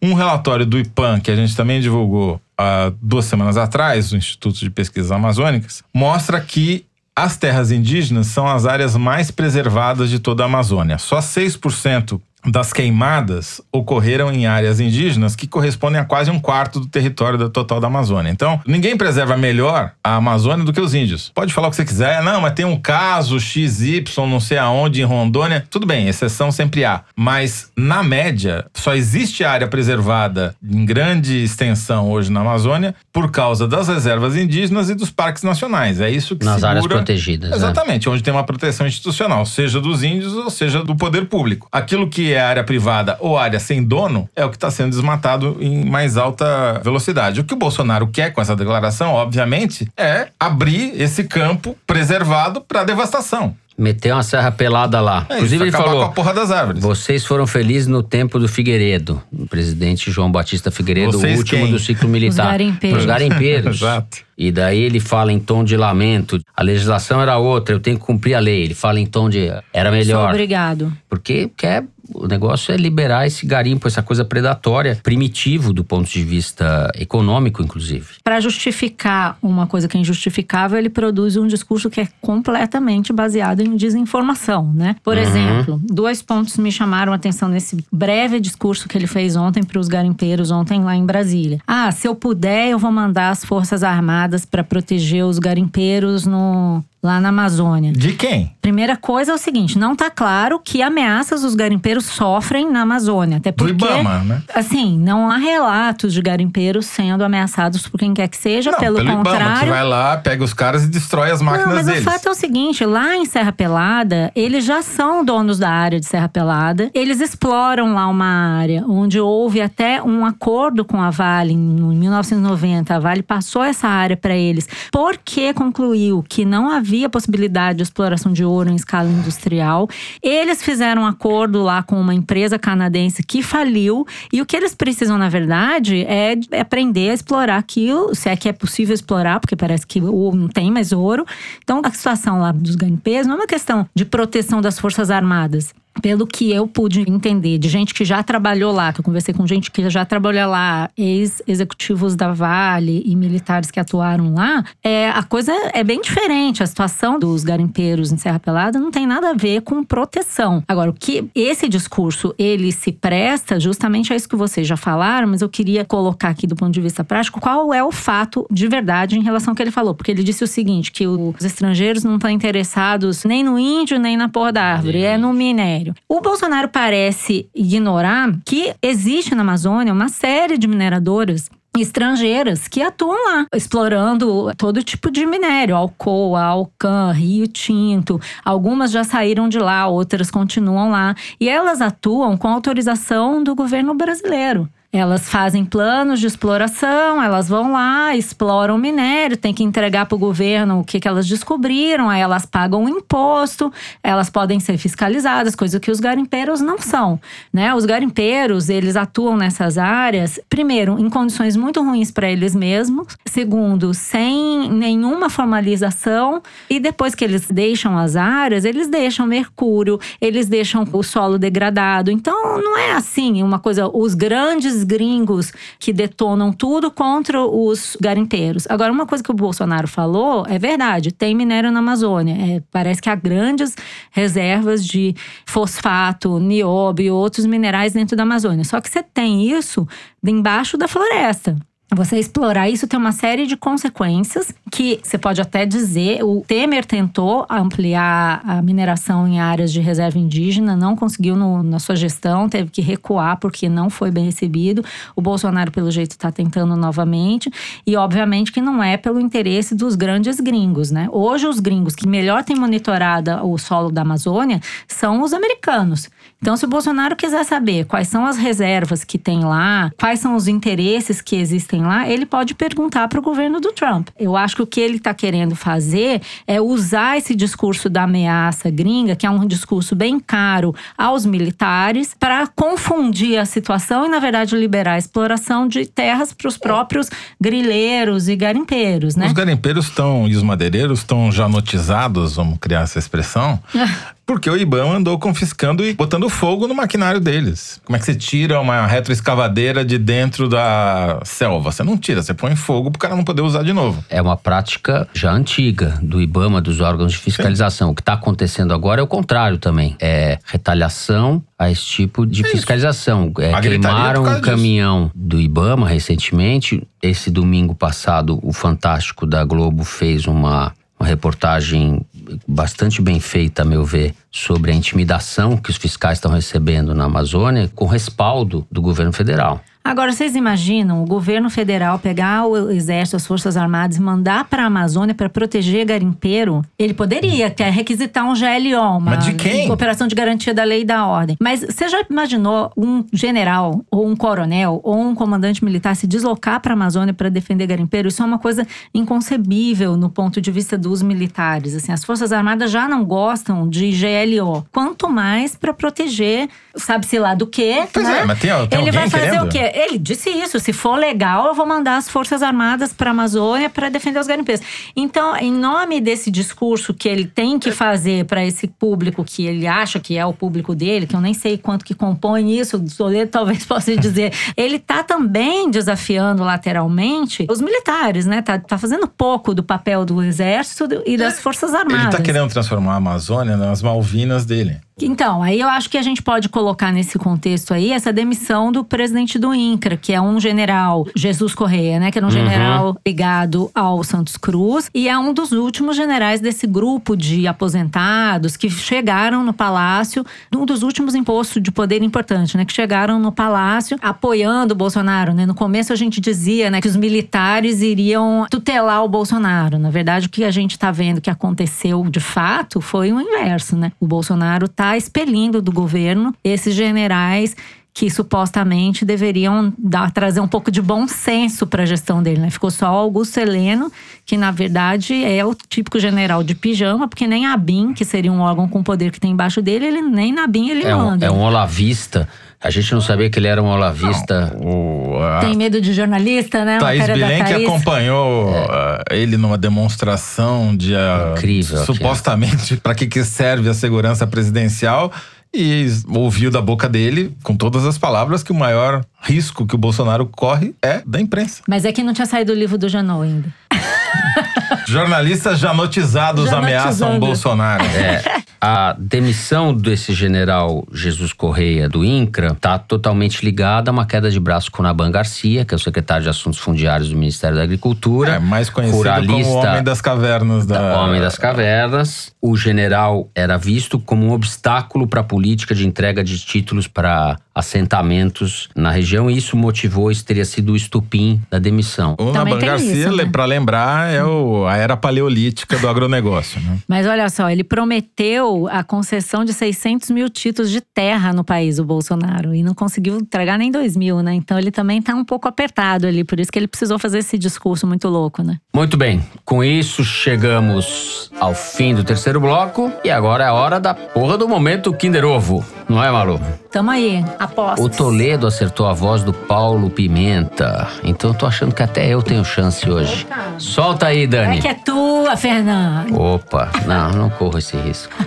Um relatório do IPAM, que a gente também divulgou há duas semanas atrás, do Instituto de Pesquisas Amazônicas, mostra que as terras indígenas são as áreas mais preservadas de toda a Amazônia. Só 6% das queimadas ocorreram em áreas indígenas que correspondem a quase um quarto do território da total da Amazônia. Então, ninguém preserva melhor a Amazônia do que os índios. Pode falar o que você quiser, não, mas tem um caso XY, não sei aonde, em Rondônia. Tudo bem, exceção sempre há. Mas, na média, só existe área preservada em grande extensão hoje na Amazônia por causa das reservas indígenas e dos parques nacionais. É isso que Nas segura... áreas protegidas. né? Exatamente, onde tem uma proteção institucional, seja dos índios ou seja do poder público. Aquilo que é área privada ou área sem dono é o que está sendo desmatado em mais alta velocidade. O que o Bolsonaro quer com essa declaração, obviamente, é abrir esse campo preservado para devastação. Meteu uma serra pelada lá. É Inclusive, isso, ele falou: com a porra das árvores. Vocês foram felizes no tempo do Figueiredo. O presidente João Batista Figueiredo, Vocês o último quem? do ciclo militar. garimpeiros. Os garimpeiros. *laughs* Exato. E daí ele fala em tom de lamento. A legislação era outra, eu tenho que cumprir a lei. Ele fala em tom de era Sou melhor. obrigado. Porque quer. O negócio é liberar esse garimpo, essa coisa predatória, primitivo do ponto de vista econômico, inclusive. Para justificar uma coisa que é injustificável, ele produz um discurso que é completamente baseado em desinformação, né? Por Uhum. exemplo, dois pontos me chamaram a atenção nesse breve discurso que ele fez ontem para os garimpeiros, ontem lá em Brasília. Ah, se eu puder, eu vou mandar as Forças Armadas para proteger os garimpeiros no lá na Amazônia. De quem? Primeira coisa é o seguinte, não tá claro que ameaças os garimpeiros sofrem na Amazônia, até Do porque Ibama, né? Assim, não há relatos de garimpeiros sendo ameaçados por quem quer que seja, Não, pelo, Ibama, que contrário. vai lá, pega os caras e destrói as máquinas Não, mas deles. o fato é o seguinte: lá em Serra Pelada, eles já são donos da área de Serra Pelada. Eles exploram lá uma área onde houve até um acordo com a Vale em 1990. A Vale passou essa área para eles porque concluiu que não havia possibilidade de exploração de ouro em escala industrial. Eles fizeram um acordo lá com uma empresa canadense que faliu. E o que eles precisam, na verdade, é aprender a explorar aquilo, se é que é possível explorar, porque parece que não tem mais ouro. Então, a situação lá dos garimpeiros não é uma questão de proteção das Forças Armadas. Pelo que eu pude entender de gente que já trabalhou lá, que eu conversei com gente que já trabalhou lá, ex-executivos da Vale e militares que atuaram lá, é, a coisa é bem diferente. A situação dos garimpeiros em Serra Pelada não tem nada a ver com proteção. Agora, o que esse discurso ele se presta justamente a isso que vocês já falaram, mas eu queria colocar aqui do ponto de vista prático qual é o fato de verdade em relação ao que ele falou, porque ele disse o seguinte, que os estrangeiros não estão interessados nem no índio nem na porra da árvore, é no minério. O Bolsonaro parece ignorar que existe na Amazônia uma série de mineradoras estrangeiras que atuam lá, explorando todo tipo de minério, Alcoa, Alcan, Rio Tinto. Algumas já saíram de lá, outras continuam lá. E elas atuam com autorização do governo brasileiro. Elas fazem planos de exploração, elas vão lá, exploram o minério, tem que entregar para o governo o que, que elas descobriram, aí elas pagam imposto, elas podem ser fiscalizadas, coisa que os garimpeiros não são. Né? Os garimpeiros, eles atuam nessas áreas, primeiro, em condições muito ruins para eles mesmos, segundo, sem nenhuma formalização, e depois que eles deixam as áreas, eles deixam mercúrio, eles deixam o solo degradado. Então, não é assim uma coisa, os grandes gringos que detonam tudo contra os garimpeiros. Agora, uma coisa que o Bolsonaro falou é verdade: tem minério na Amazônia. É, parece que há grandes reservas de fosfato, nióbio e outros minerais dentro da Amazônia. Só que você tem isso embaixo da floresta. Você explorar isso tem uma série de consequências que você pode até dizer. O Temer tentou ampliar a mineração em áreas de reserva indígena, não conseguiu no, na sua gestão, teve que recuar porque não foi bem recebido. O Bolsonaro, pelo jeito, está tentando novamente. E, obviamente, que não é pelo interesse dos grandes gringos, né? Hoje, os gringos que melhor têm monitorado o solo da Amazônia são os americanos. Então, se o Bolsonaro quiser saber quais são as reservas que tem lá, quais são os interesses que existem lá, ele pode perguntar para o governo do Trump. Eu acho que o que ele está querendo fazer é usar esse discurso da ameaça gringa, que é um discurso bem caro aos militares, para confundir a situação e, na verdade, liberar a exploração de terras para os próprios grileiros e garimpeiros, né? Os garimpeiros estão e os madeireiros estão já notizados, vamos criar essa expressão, *laughs* porque o IBAMA andou confiscando e botando fogo no maquinário deles. Como é que você tira uma retroescavadeira de dentro da selva? Você não tira, você põe fogo pro cara não poder usar de novo. É uma prática já antiga do IBAMA, dos órgãos de fiscalização. O que está acontecendo agora é o contrário também. É retaliação a esse tipo de fiscalização. É, gritaria é queimaram um disso. caminhão do IBAMA recentemente. Esse domingo passado, o Fantástico da Globo fez uma, uma reportagem bastante bem feita, a meu ver, sobre a intimidação que os fiscais estão recebendo na Amazônia, com respaldo do governo federal. Agora, vocês imaginam o governo federal pegar o exército, as forças armadas e mandar para a Amazônia para proteger garimpeiro? Ele poderia até requisitar um GLO, uma Mas de quem? operação de garantia da lei e da ordem. Mas você já imaginou um general ou um coronel ou um comandante militar se deslocar para a Amazônia para defender garimpeiro? Isso é uma coisa inconcebível no ponto de vista dos militares. Assim, as forças armadas já não gostam de GLO, quanto mais para proteger, sabe-se lá do quê? Pois né? é, mas tem, tem Ele vai fazer querendo? o quê? Ele disse isso. Se for legal, eu vou mandar as Forças Armadas para a Amazônia para defender os garimpeiros. Então, em nome desse discurso que ele tem que fazer para esse público que ele acha que é o público dele, que eu nem sei quanto que compõe isso, o Toledo talvez *laughs* possa dizer, ele tá também desafiando lateralmente os militares, né? Tá, tá fazendo pouco do papel do exército e das Forças Armadas. Ele tá querendo transformar a Amazônia nas Malvinas dele. Então, aí eu acho que a gente pode colocar nesse contexto aí essa demissão do presidente do Que é um general, Jesus Correia, né? Que era um general ligado ao Santos Cruz. E é um dos últimos generais desse grupo de aposentados que chegaram no palácio, um dos últimos impostos de poder importante, né? Que chegaram no palácio apoiando o Bolsonaro, né? No começo a gente dizia, né? Que os militares iriam tutelar o Bolsonaro. Na verdade, o que a gente tá vendo que aconteceu de fato foi o inverso, né? O Bolsonaro tá expelindo do governo esses generais que supostamente deveriam dar, trazer um pouco de bom senso para a gestão dele. Né? Ficou só o Augusto Heleno, que na verdade é o típico general de pijama, porque nem a BIM, que seria um órgão com poder que tem embaixo dele, ele nem na BIM ele É um, manda. é um olavista. A gente não sabia que ele era um olavista. O, a Tem medo de jornalista, né? Thaís Bilen, que acompanhou ah, ele numa demonstração de ah, Incrível aquilo. supostamente para que, que serve a segurança presidencial e ouviu da boca dele, com todas as palavras, que o maior risco que o Bolsonaro corre é da imprensa. Mas é que não tinha saído o livro do Janot ainda. *laughs* Jornalistas já notizados Já ameaçam. Bolsonaro. *laughs* É, a demissão desse general Jesus Correia do INCRA está totalmente ligada a uma queda de braço com o Naban Garcia, que é o secretário de Assuntos Fundiários do Ministério da Agricultura. É, mais conhecido como ruralista Homem das Cavernas. Da... da Homem das Cavernas. O general era visto como um obstáculo para a política de entrega de títulos para assentamentos na região e isso motivou, isso teria sido o estupim da demissão. O Também Naban Garcia, né? para lembrar, é o, a era paleolítica do agronegócio. Né? Mas olha só, ele prometeu a concessão de 600 mil títulos de terra no país, o Bolsonaro, e não conseguiu entregar nem 2 mil, né? Então ele também tá um pouco apertado ali, por isso que ele precisou fazer esse discurso muito louco, né? Muito bem, com isso chegamos ao fim do terceiro bloco e agora é a hora da porra do momento Kinder Ovo, não é, Malu? Tamo aí, aposta. O Toledo acertou a voz do Paulo Pimenta, então eu tô achando que até eu tenho chance hoje. Solta aí, Dani. É que é tua, Fernando. Opa, não, não corro esse risco. *laughs*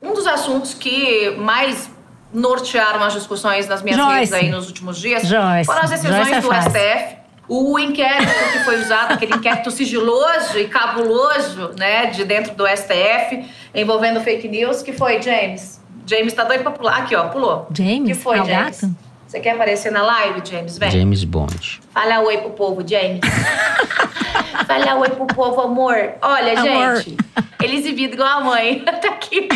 Um dos assuntos assuntos que mais nortearam as discussões nas minhas Joyce. redes aí nos últimos dias Joyce. foram as decisões Joyce é do fácil. STF. O inquérito que foi usado, aquele inquérito sigiloso e cabuloso, né, de dentro do STF, envolvendo fake news, que foi, James? James tá doido pra pular. Aqui, ó, pulou. James? que foi, É James? gato? Você quer aparecer na live, James? Vem. James Bond. Fala oi pro povo, James. *laughs* Fala oi pro povo, amor. Olha, Amor. gente, ele exibido igual a mãe. *laughs* tá aqui.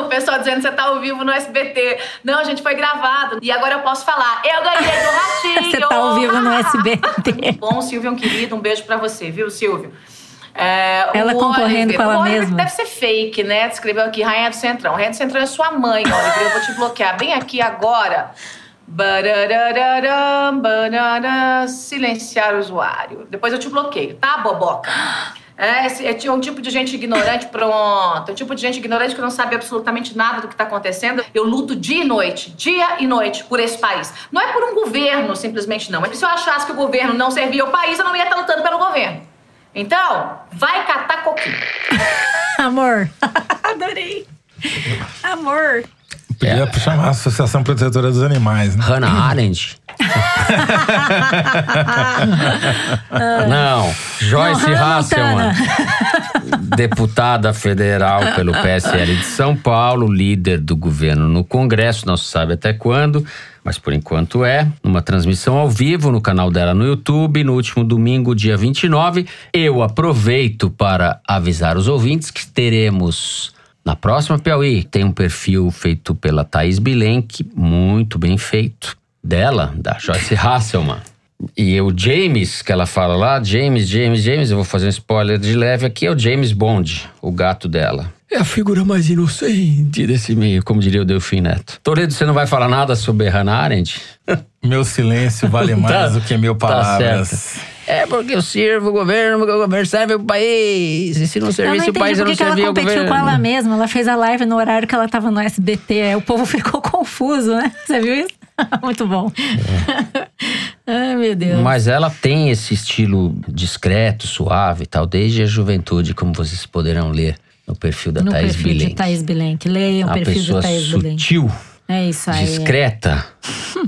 O pessoal dizendo que você tá ao vivo no SBT. Não, gente, foi gravado. E agora eu posso falar. Eu ganhei do *laughs* ratinho. Você tá ao vivo no SBT. Bom, Silvio, um querido. Um beijo pra você, viu, Silvio? É, Ela o concorrendo Oliver- com ela mesma. Deve ser fake, né? Escreveu aqui, Rainha do Centrão. Rainha do Centrão é sua mãe, Oliver. Eu vou te bloquear bem aqui agora. Bararararam, barará, silenciar o usuário. Depois eu te bloqueio, tá, boboca? É, esse, é um tipo de gente ignorante, *laughs* pronto. É um tipo de gente ignorante que não sabe absolutamente nada do que está acontecendo. Eu luto dia e noite, dia e noite, por esse país. Não é por um governo, simplesmente não. É que se eu achasse que o governo não servia ao país, eu não ia estar lutando pelo governo. Então, vai catar coquinho. *laughs* Amor. *laughs* Adorei. Amor. Podia chamar a Associação Protetora dos Animais, né? Hannah Arendt. *laughs* Não, Joyce Hasselman, deputada federal pelo PSL de São Paulo, líder do governo no Congresso, não se sabe até quando, mas por enquanto é, numa transmissão ao vivo no canal dela no YouTube, no último domingo, dia 29. Eu aproveito para avisar os ouvintes que teremos na próxima Piauí, tem um perfil feito pela Thaís Bilenque, muito bem feito, dela, da Joyce *laughs* Hasselman. E o James, que ela fala lá, James, James, James, eu vou fazer um spoiler de leve aqui, é o James Bond, o gato dela. É a figura mais inocente desse meio, como diria o Delfim Neto. Toledo, você não vai falar nada sobre Hannah Arendt? Meu silêncio vale *laughs* mais Tá- do que mil tá palavras. certo. É porque eu sirvo o governo, porque o governo serve o país. E se não Eu não servisse o país, eu não que que ela servia o competiu governo. com ela mesma. Ela fez a live no horário que ela tava no SBT. Aí o povo *laughs* ficou confuso, né? Você viu isso? *laughs* Muito bom. *laughs* Ai, meu Deus. Mas ela tem esse estilo discreto, suave e tal, desde a juventude, como vocês poderão ler no perfil da no Thaís perfil de Bilenque. Thaís Bilenque. Leiam o A perfil de Thaís Bilenque. sutil, É isso aí. discreta,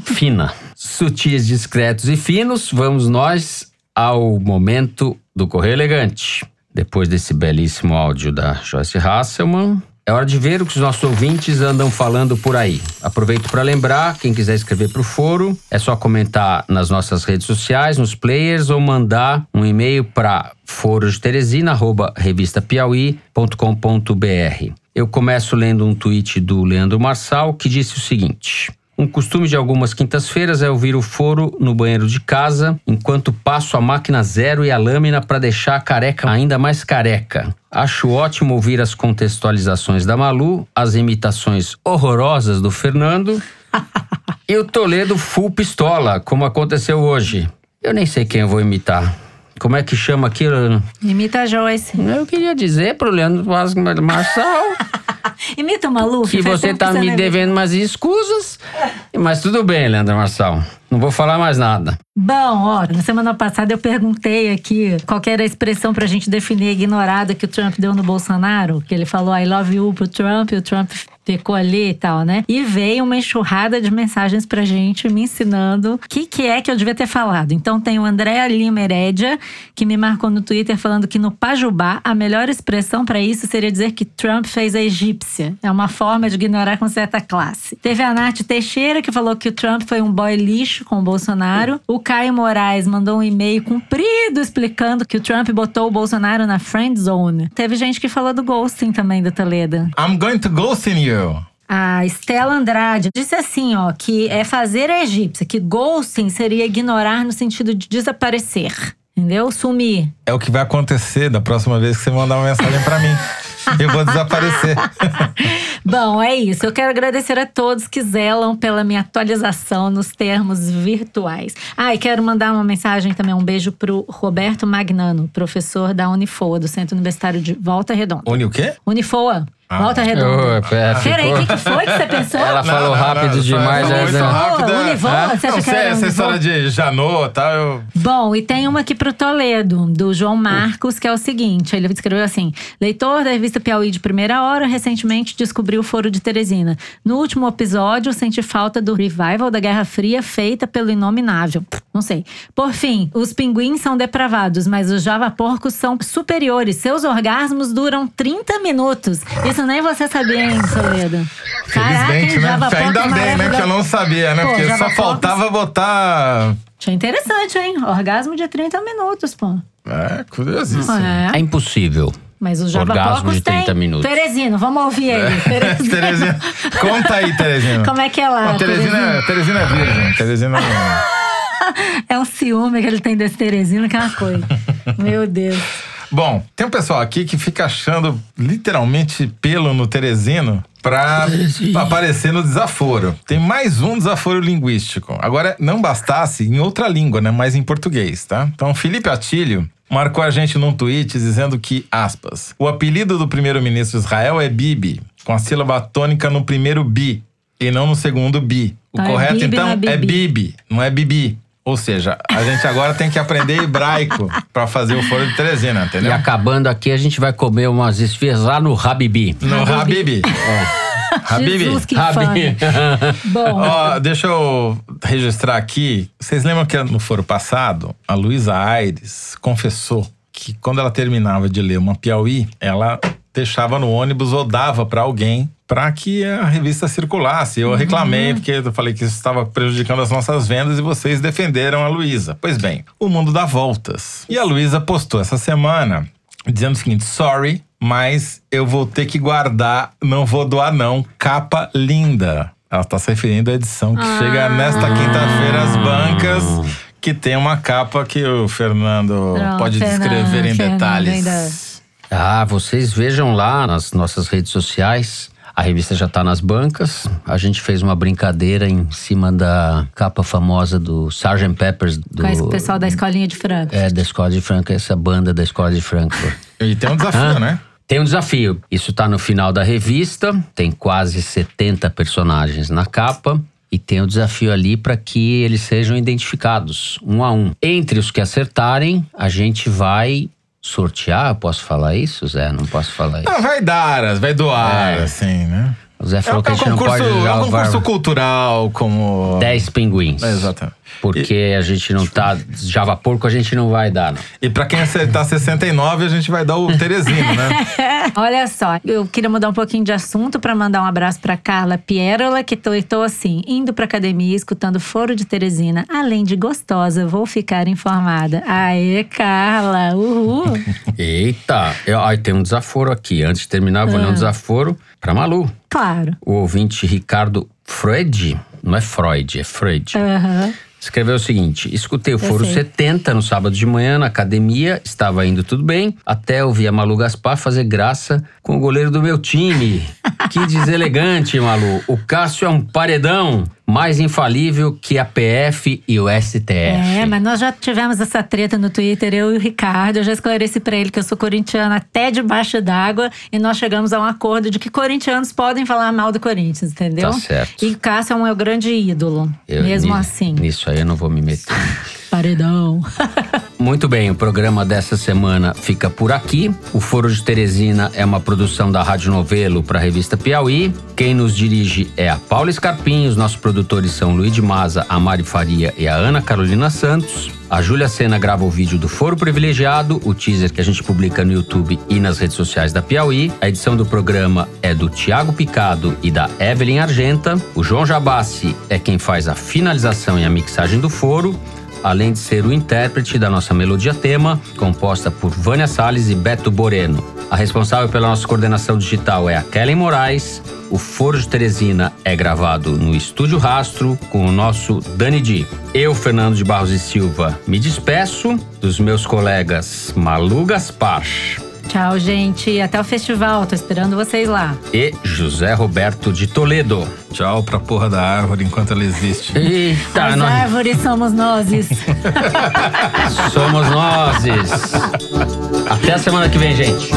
fina. Sutis, discretos e finos, vamos nós ao momento do Correio Elegante. Depois desse belíssimo áudio da Joyce Hasselman, é hora de ver o que os nossos ouvintes andam falando por aí. Aproveito para lembrar, quem quiser escrever para o foro, é só comentar nas nossas redes sociais, nos players, ou mandar um e-mail para forodeteresina.revistapiauí.com.br. Eu começo lendo um tweet do Leandro Marçal que disse o seguinte. Um costume de algumas quintas-feiras é ouvir o foro no banheiro de casa, enquanto passo a máquina zero e a lâmina para deixar a careca ainda mais careca. Acho ótimo ouvir as contextualizações da Malu, as imitações horrorosas do Fernando *laughs* e o Toledo full pistola, como aconteceu hoje. Eu nem sei quem eu vou imitar. Como é que chama aquilo? Imita a Joyce. Eu queria dizer pro Leandro Vaz Marçal *laughs* Imita o Malu. que você tá que me devendo umas escusas. Mas tudo bem, Leandro Marçal. Não vou falar mais nada. Bom, ó, na semana passada eu perguntei aqui qual era a expressão pra gente definir a ignorada que o Trump deu no Bolsonaro, que ele falou I love you pro Trump e o Trump ficou ali e tal, né? E veio uma enxurrada de mensagens pra gente me ensinando o que, que é que eu devia ter falado. Então tem o André Lima Herédia, que me marcou no Twitter falando que no Pajubá a melhor expressão pra isso seria dizer que Trump fez a egípcia. É uma forma de ignorar com certa classe. Teve a Nath Teixeira, que falou que o Trump foi um boy lixo com o Bolsonaro. O Caio Moraes mandou um e-mail comprido explicando que o Trump botou o Bolsonaro na friend zone. Teve gente que falou do ghosting também do Toledo. I'm going to ghost in you. A Estela Andrade disse assim, ó, que é fazer a egípcia, que ghosting seria ignorar no sentido de desaparecer. Entendeu? Sumir. É o que vai acontecer da próxima vez que você mandar uma mensagem pra mim. *laughs* Eu vou desaparecer. *laughs* Bom, é isso. Eu quero agradecer a todos que zelam pela minha atualização nos termos virtuais. Ah, e quero mandar uma mensagem também, um beijo pro Roberto Magnano, professor da Unifoa, do Centro Universitário de Volta Redonda. Une o quê? Unifoa. Volta Redonda. Ô, é, Peraí, o que, que foi que você pensou? Ela falou rápido só- demais. né? Univoa, rápido, é. Univoa, você acha Não que sei, era essa história de Janô e tal, eu... Bom, e tem uma aqui pro Toledo, do João Marcos, que é o seguinte: ele escreveu assim: leitor da revista Piauí de primeira hora, recentemente descobriu o Foro de Teresina. No último episódio, senti falta do revival da Guerra Fria feita pelo Inominável. Não sei. Por fim, os pinguins são depravados, mas os javaporcos são superiores. Seus orgasmos duram 30 minutos. Isso nem você sabia, hein, Toledo? Caraca, hein, Felizmente, né? Ainda bem, né? Que eu não sabia, né? Pô, Porque só javaporcos- faltava botar. Achei interessante, hein? Orgasmo de 30 minutos, pô. É, curiosíssimo. É. É impossível. Mas os Orgasmo javaporcos de 30 têm. minutos. Teresino, vamos ouvir aí. *laughs* Teresino. Teresina. Conta aí, Teresina. Como é que é lá? Não, Teresina, Teresina? É virgem. Teresina *laughs* É um ciúme que ele tem desse Teresino que é uma coisa. *laughs* Meu Deus. Bom, tem um pessoal aqui que fica achando literalmente pelo no Teresino pra aparecer no desaforo. Tem mais um desaforo linguístico. Agora, não bastasse em outra língua, né? Mas em português, tá? Então, Felipe Atílio marcou a gente num tweet dizendo que, aspas, o apelido do primeiro-ministro Israel é Bibi, com a sílaba tônica no primeiro bi e não no segundo bi. O Ah, é correto, Bibi, então, é é Bibi. Bibi, não é Bibi. Ou seja, a gente agora tem que aprender hebraico pra fazer o foro de Teresina, E entendeu? acabando aqui, a gente vai comer umas esfias lá no Habibi. No Habibi. Habibi. *laughs* Jesus, que Habibi. fã. *laughs* Bom, Ó, deixa eu registrar aqui. Vocês lembram que no foro passado, a Luísa Aires confessou que quando ela terminava de ler uma Piauí, ela deixava no ônibus ou dava pra alguém para que a revista circulasse. Eu reclamei porque eu falei que isso estava prejudicando as nossas vendas e vocês defenderam a Luísa. Pois bem, o mundo dá voltas. E a Luísa postou essa semana dizendo o seguinte: sorry, mas eu vou ter que guardar, não vou doar, não. Capa linda. Ela está se referindo à edição que chega nesta quinta-feira às bancas, que tem uma capa que o Fernando Pronto, pode Fernando, descrever em detalhes. Ah, vocês vejam lá nas nossas redes sociais. A revista já tá nas bancas. A gente fez uma brincadeira em cima da capa famosa do Sgt. Peppers. Do, com esse pessoal da escolinha de Franco. É, da Escola de Frankfurt, essa banda da Escola de Frankfurt. E tem um desafio, né? Tem um desafio. Isso tá no final da revista, tem quase 70 personagens na capa. E tem o desafio ali para que eles sejam identificados, um a um. Entre os que acertarem, a gente vai sortear. Posso falar isso, Zé? Não posso falar isso. Ah, vai dar, vai doar, É. assim, né? O Zé É, falou um- que a é um gente concurso, não pode é um concurso cultural, como. 10 pinguins. É, Exatamente. Porque a gente não tá. Java porco a gente não vai dar, não. E pra quem acertar 69, a gente vai dar o *laughs* Teresino, né? *laughs* Olha só, eu queria mudar um pouquinho de assunto para mandar um abraço para Carla Pierola, que tô, assim, indo pra academia, escutando Foro de Teresina. Além de gostosa, vou ficar informada. Aê, Carla! Uhul! *laughs* Eita! Eu, ai, tem um desaforo aqui. Antes de terminar, eu vou ler Ah. um desaforo pra Malu. Claro. O ouvinte Ricardo Freud, não é Freud, é Freud. Aham. Escreveu o seguinte: escutei o Foro sei. 70 no sábado de manhã na academia, estava indo tudo bem, até eu vi a Malu Gaspar fazer graça com o goleiro do meu time. *laughs* que deselegante, Malu. O Cássio é um paredão mais infalível que a PF e o STF. É, mas nós já tivemos essa treta no Twitter, eu e o Ricardo. Eu já esclareci pra ele que eu sou corintiana até debaixo d'água. E nós chegamos a um acordo de que corintianos podem falar mal do Corinthians, entendeu? Tá certo. E Cássio é um meu grande ídolo. Eu- mesmo assim. Nisso aí eu não vou me meter. *laughs* Paredão. *laughs* Muito bem, o programa dessa semana fica por aqui. O Foro de Teresina é uma produção da Rádio Novelo para a revista Piauí. Quem nos dirige é a Paula Scarpim, os nossos produtores são Luiz de Maza, a Mari Faria e a Ana Carolina Santos. A Júlia Sena grava o vídeo do Foro Privilegiado, o teaser que a gente publica no YouTube e nas redes sociais da Piauí. A edição do programa é do Tiago Picado e da Evelyn Argenta. O João Jabassi é quem faz a finalização e a mixagem do Foro além de ser o intérprete da nossa melodia tema, composta por Vânia Salles e Beto Boreno. A responsável pela nossa coordenação digital é a Kellen Moraes. O Foro de Teresina é gravado no Estúdio Rastro com o nosso Dani Di. Eu, Fernando de Barros e Silva, me despeço dos meus colegas Malu Gaspar Tchau, gente. Até o festival. Tô esperando vocês lá. e José Roberto de Toledo. Tchau pra porra da árvore enquanto ela existe. Eita, As nós árvores somos nozes. *laughs* somos nós. Até a semana que vem, gente.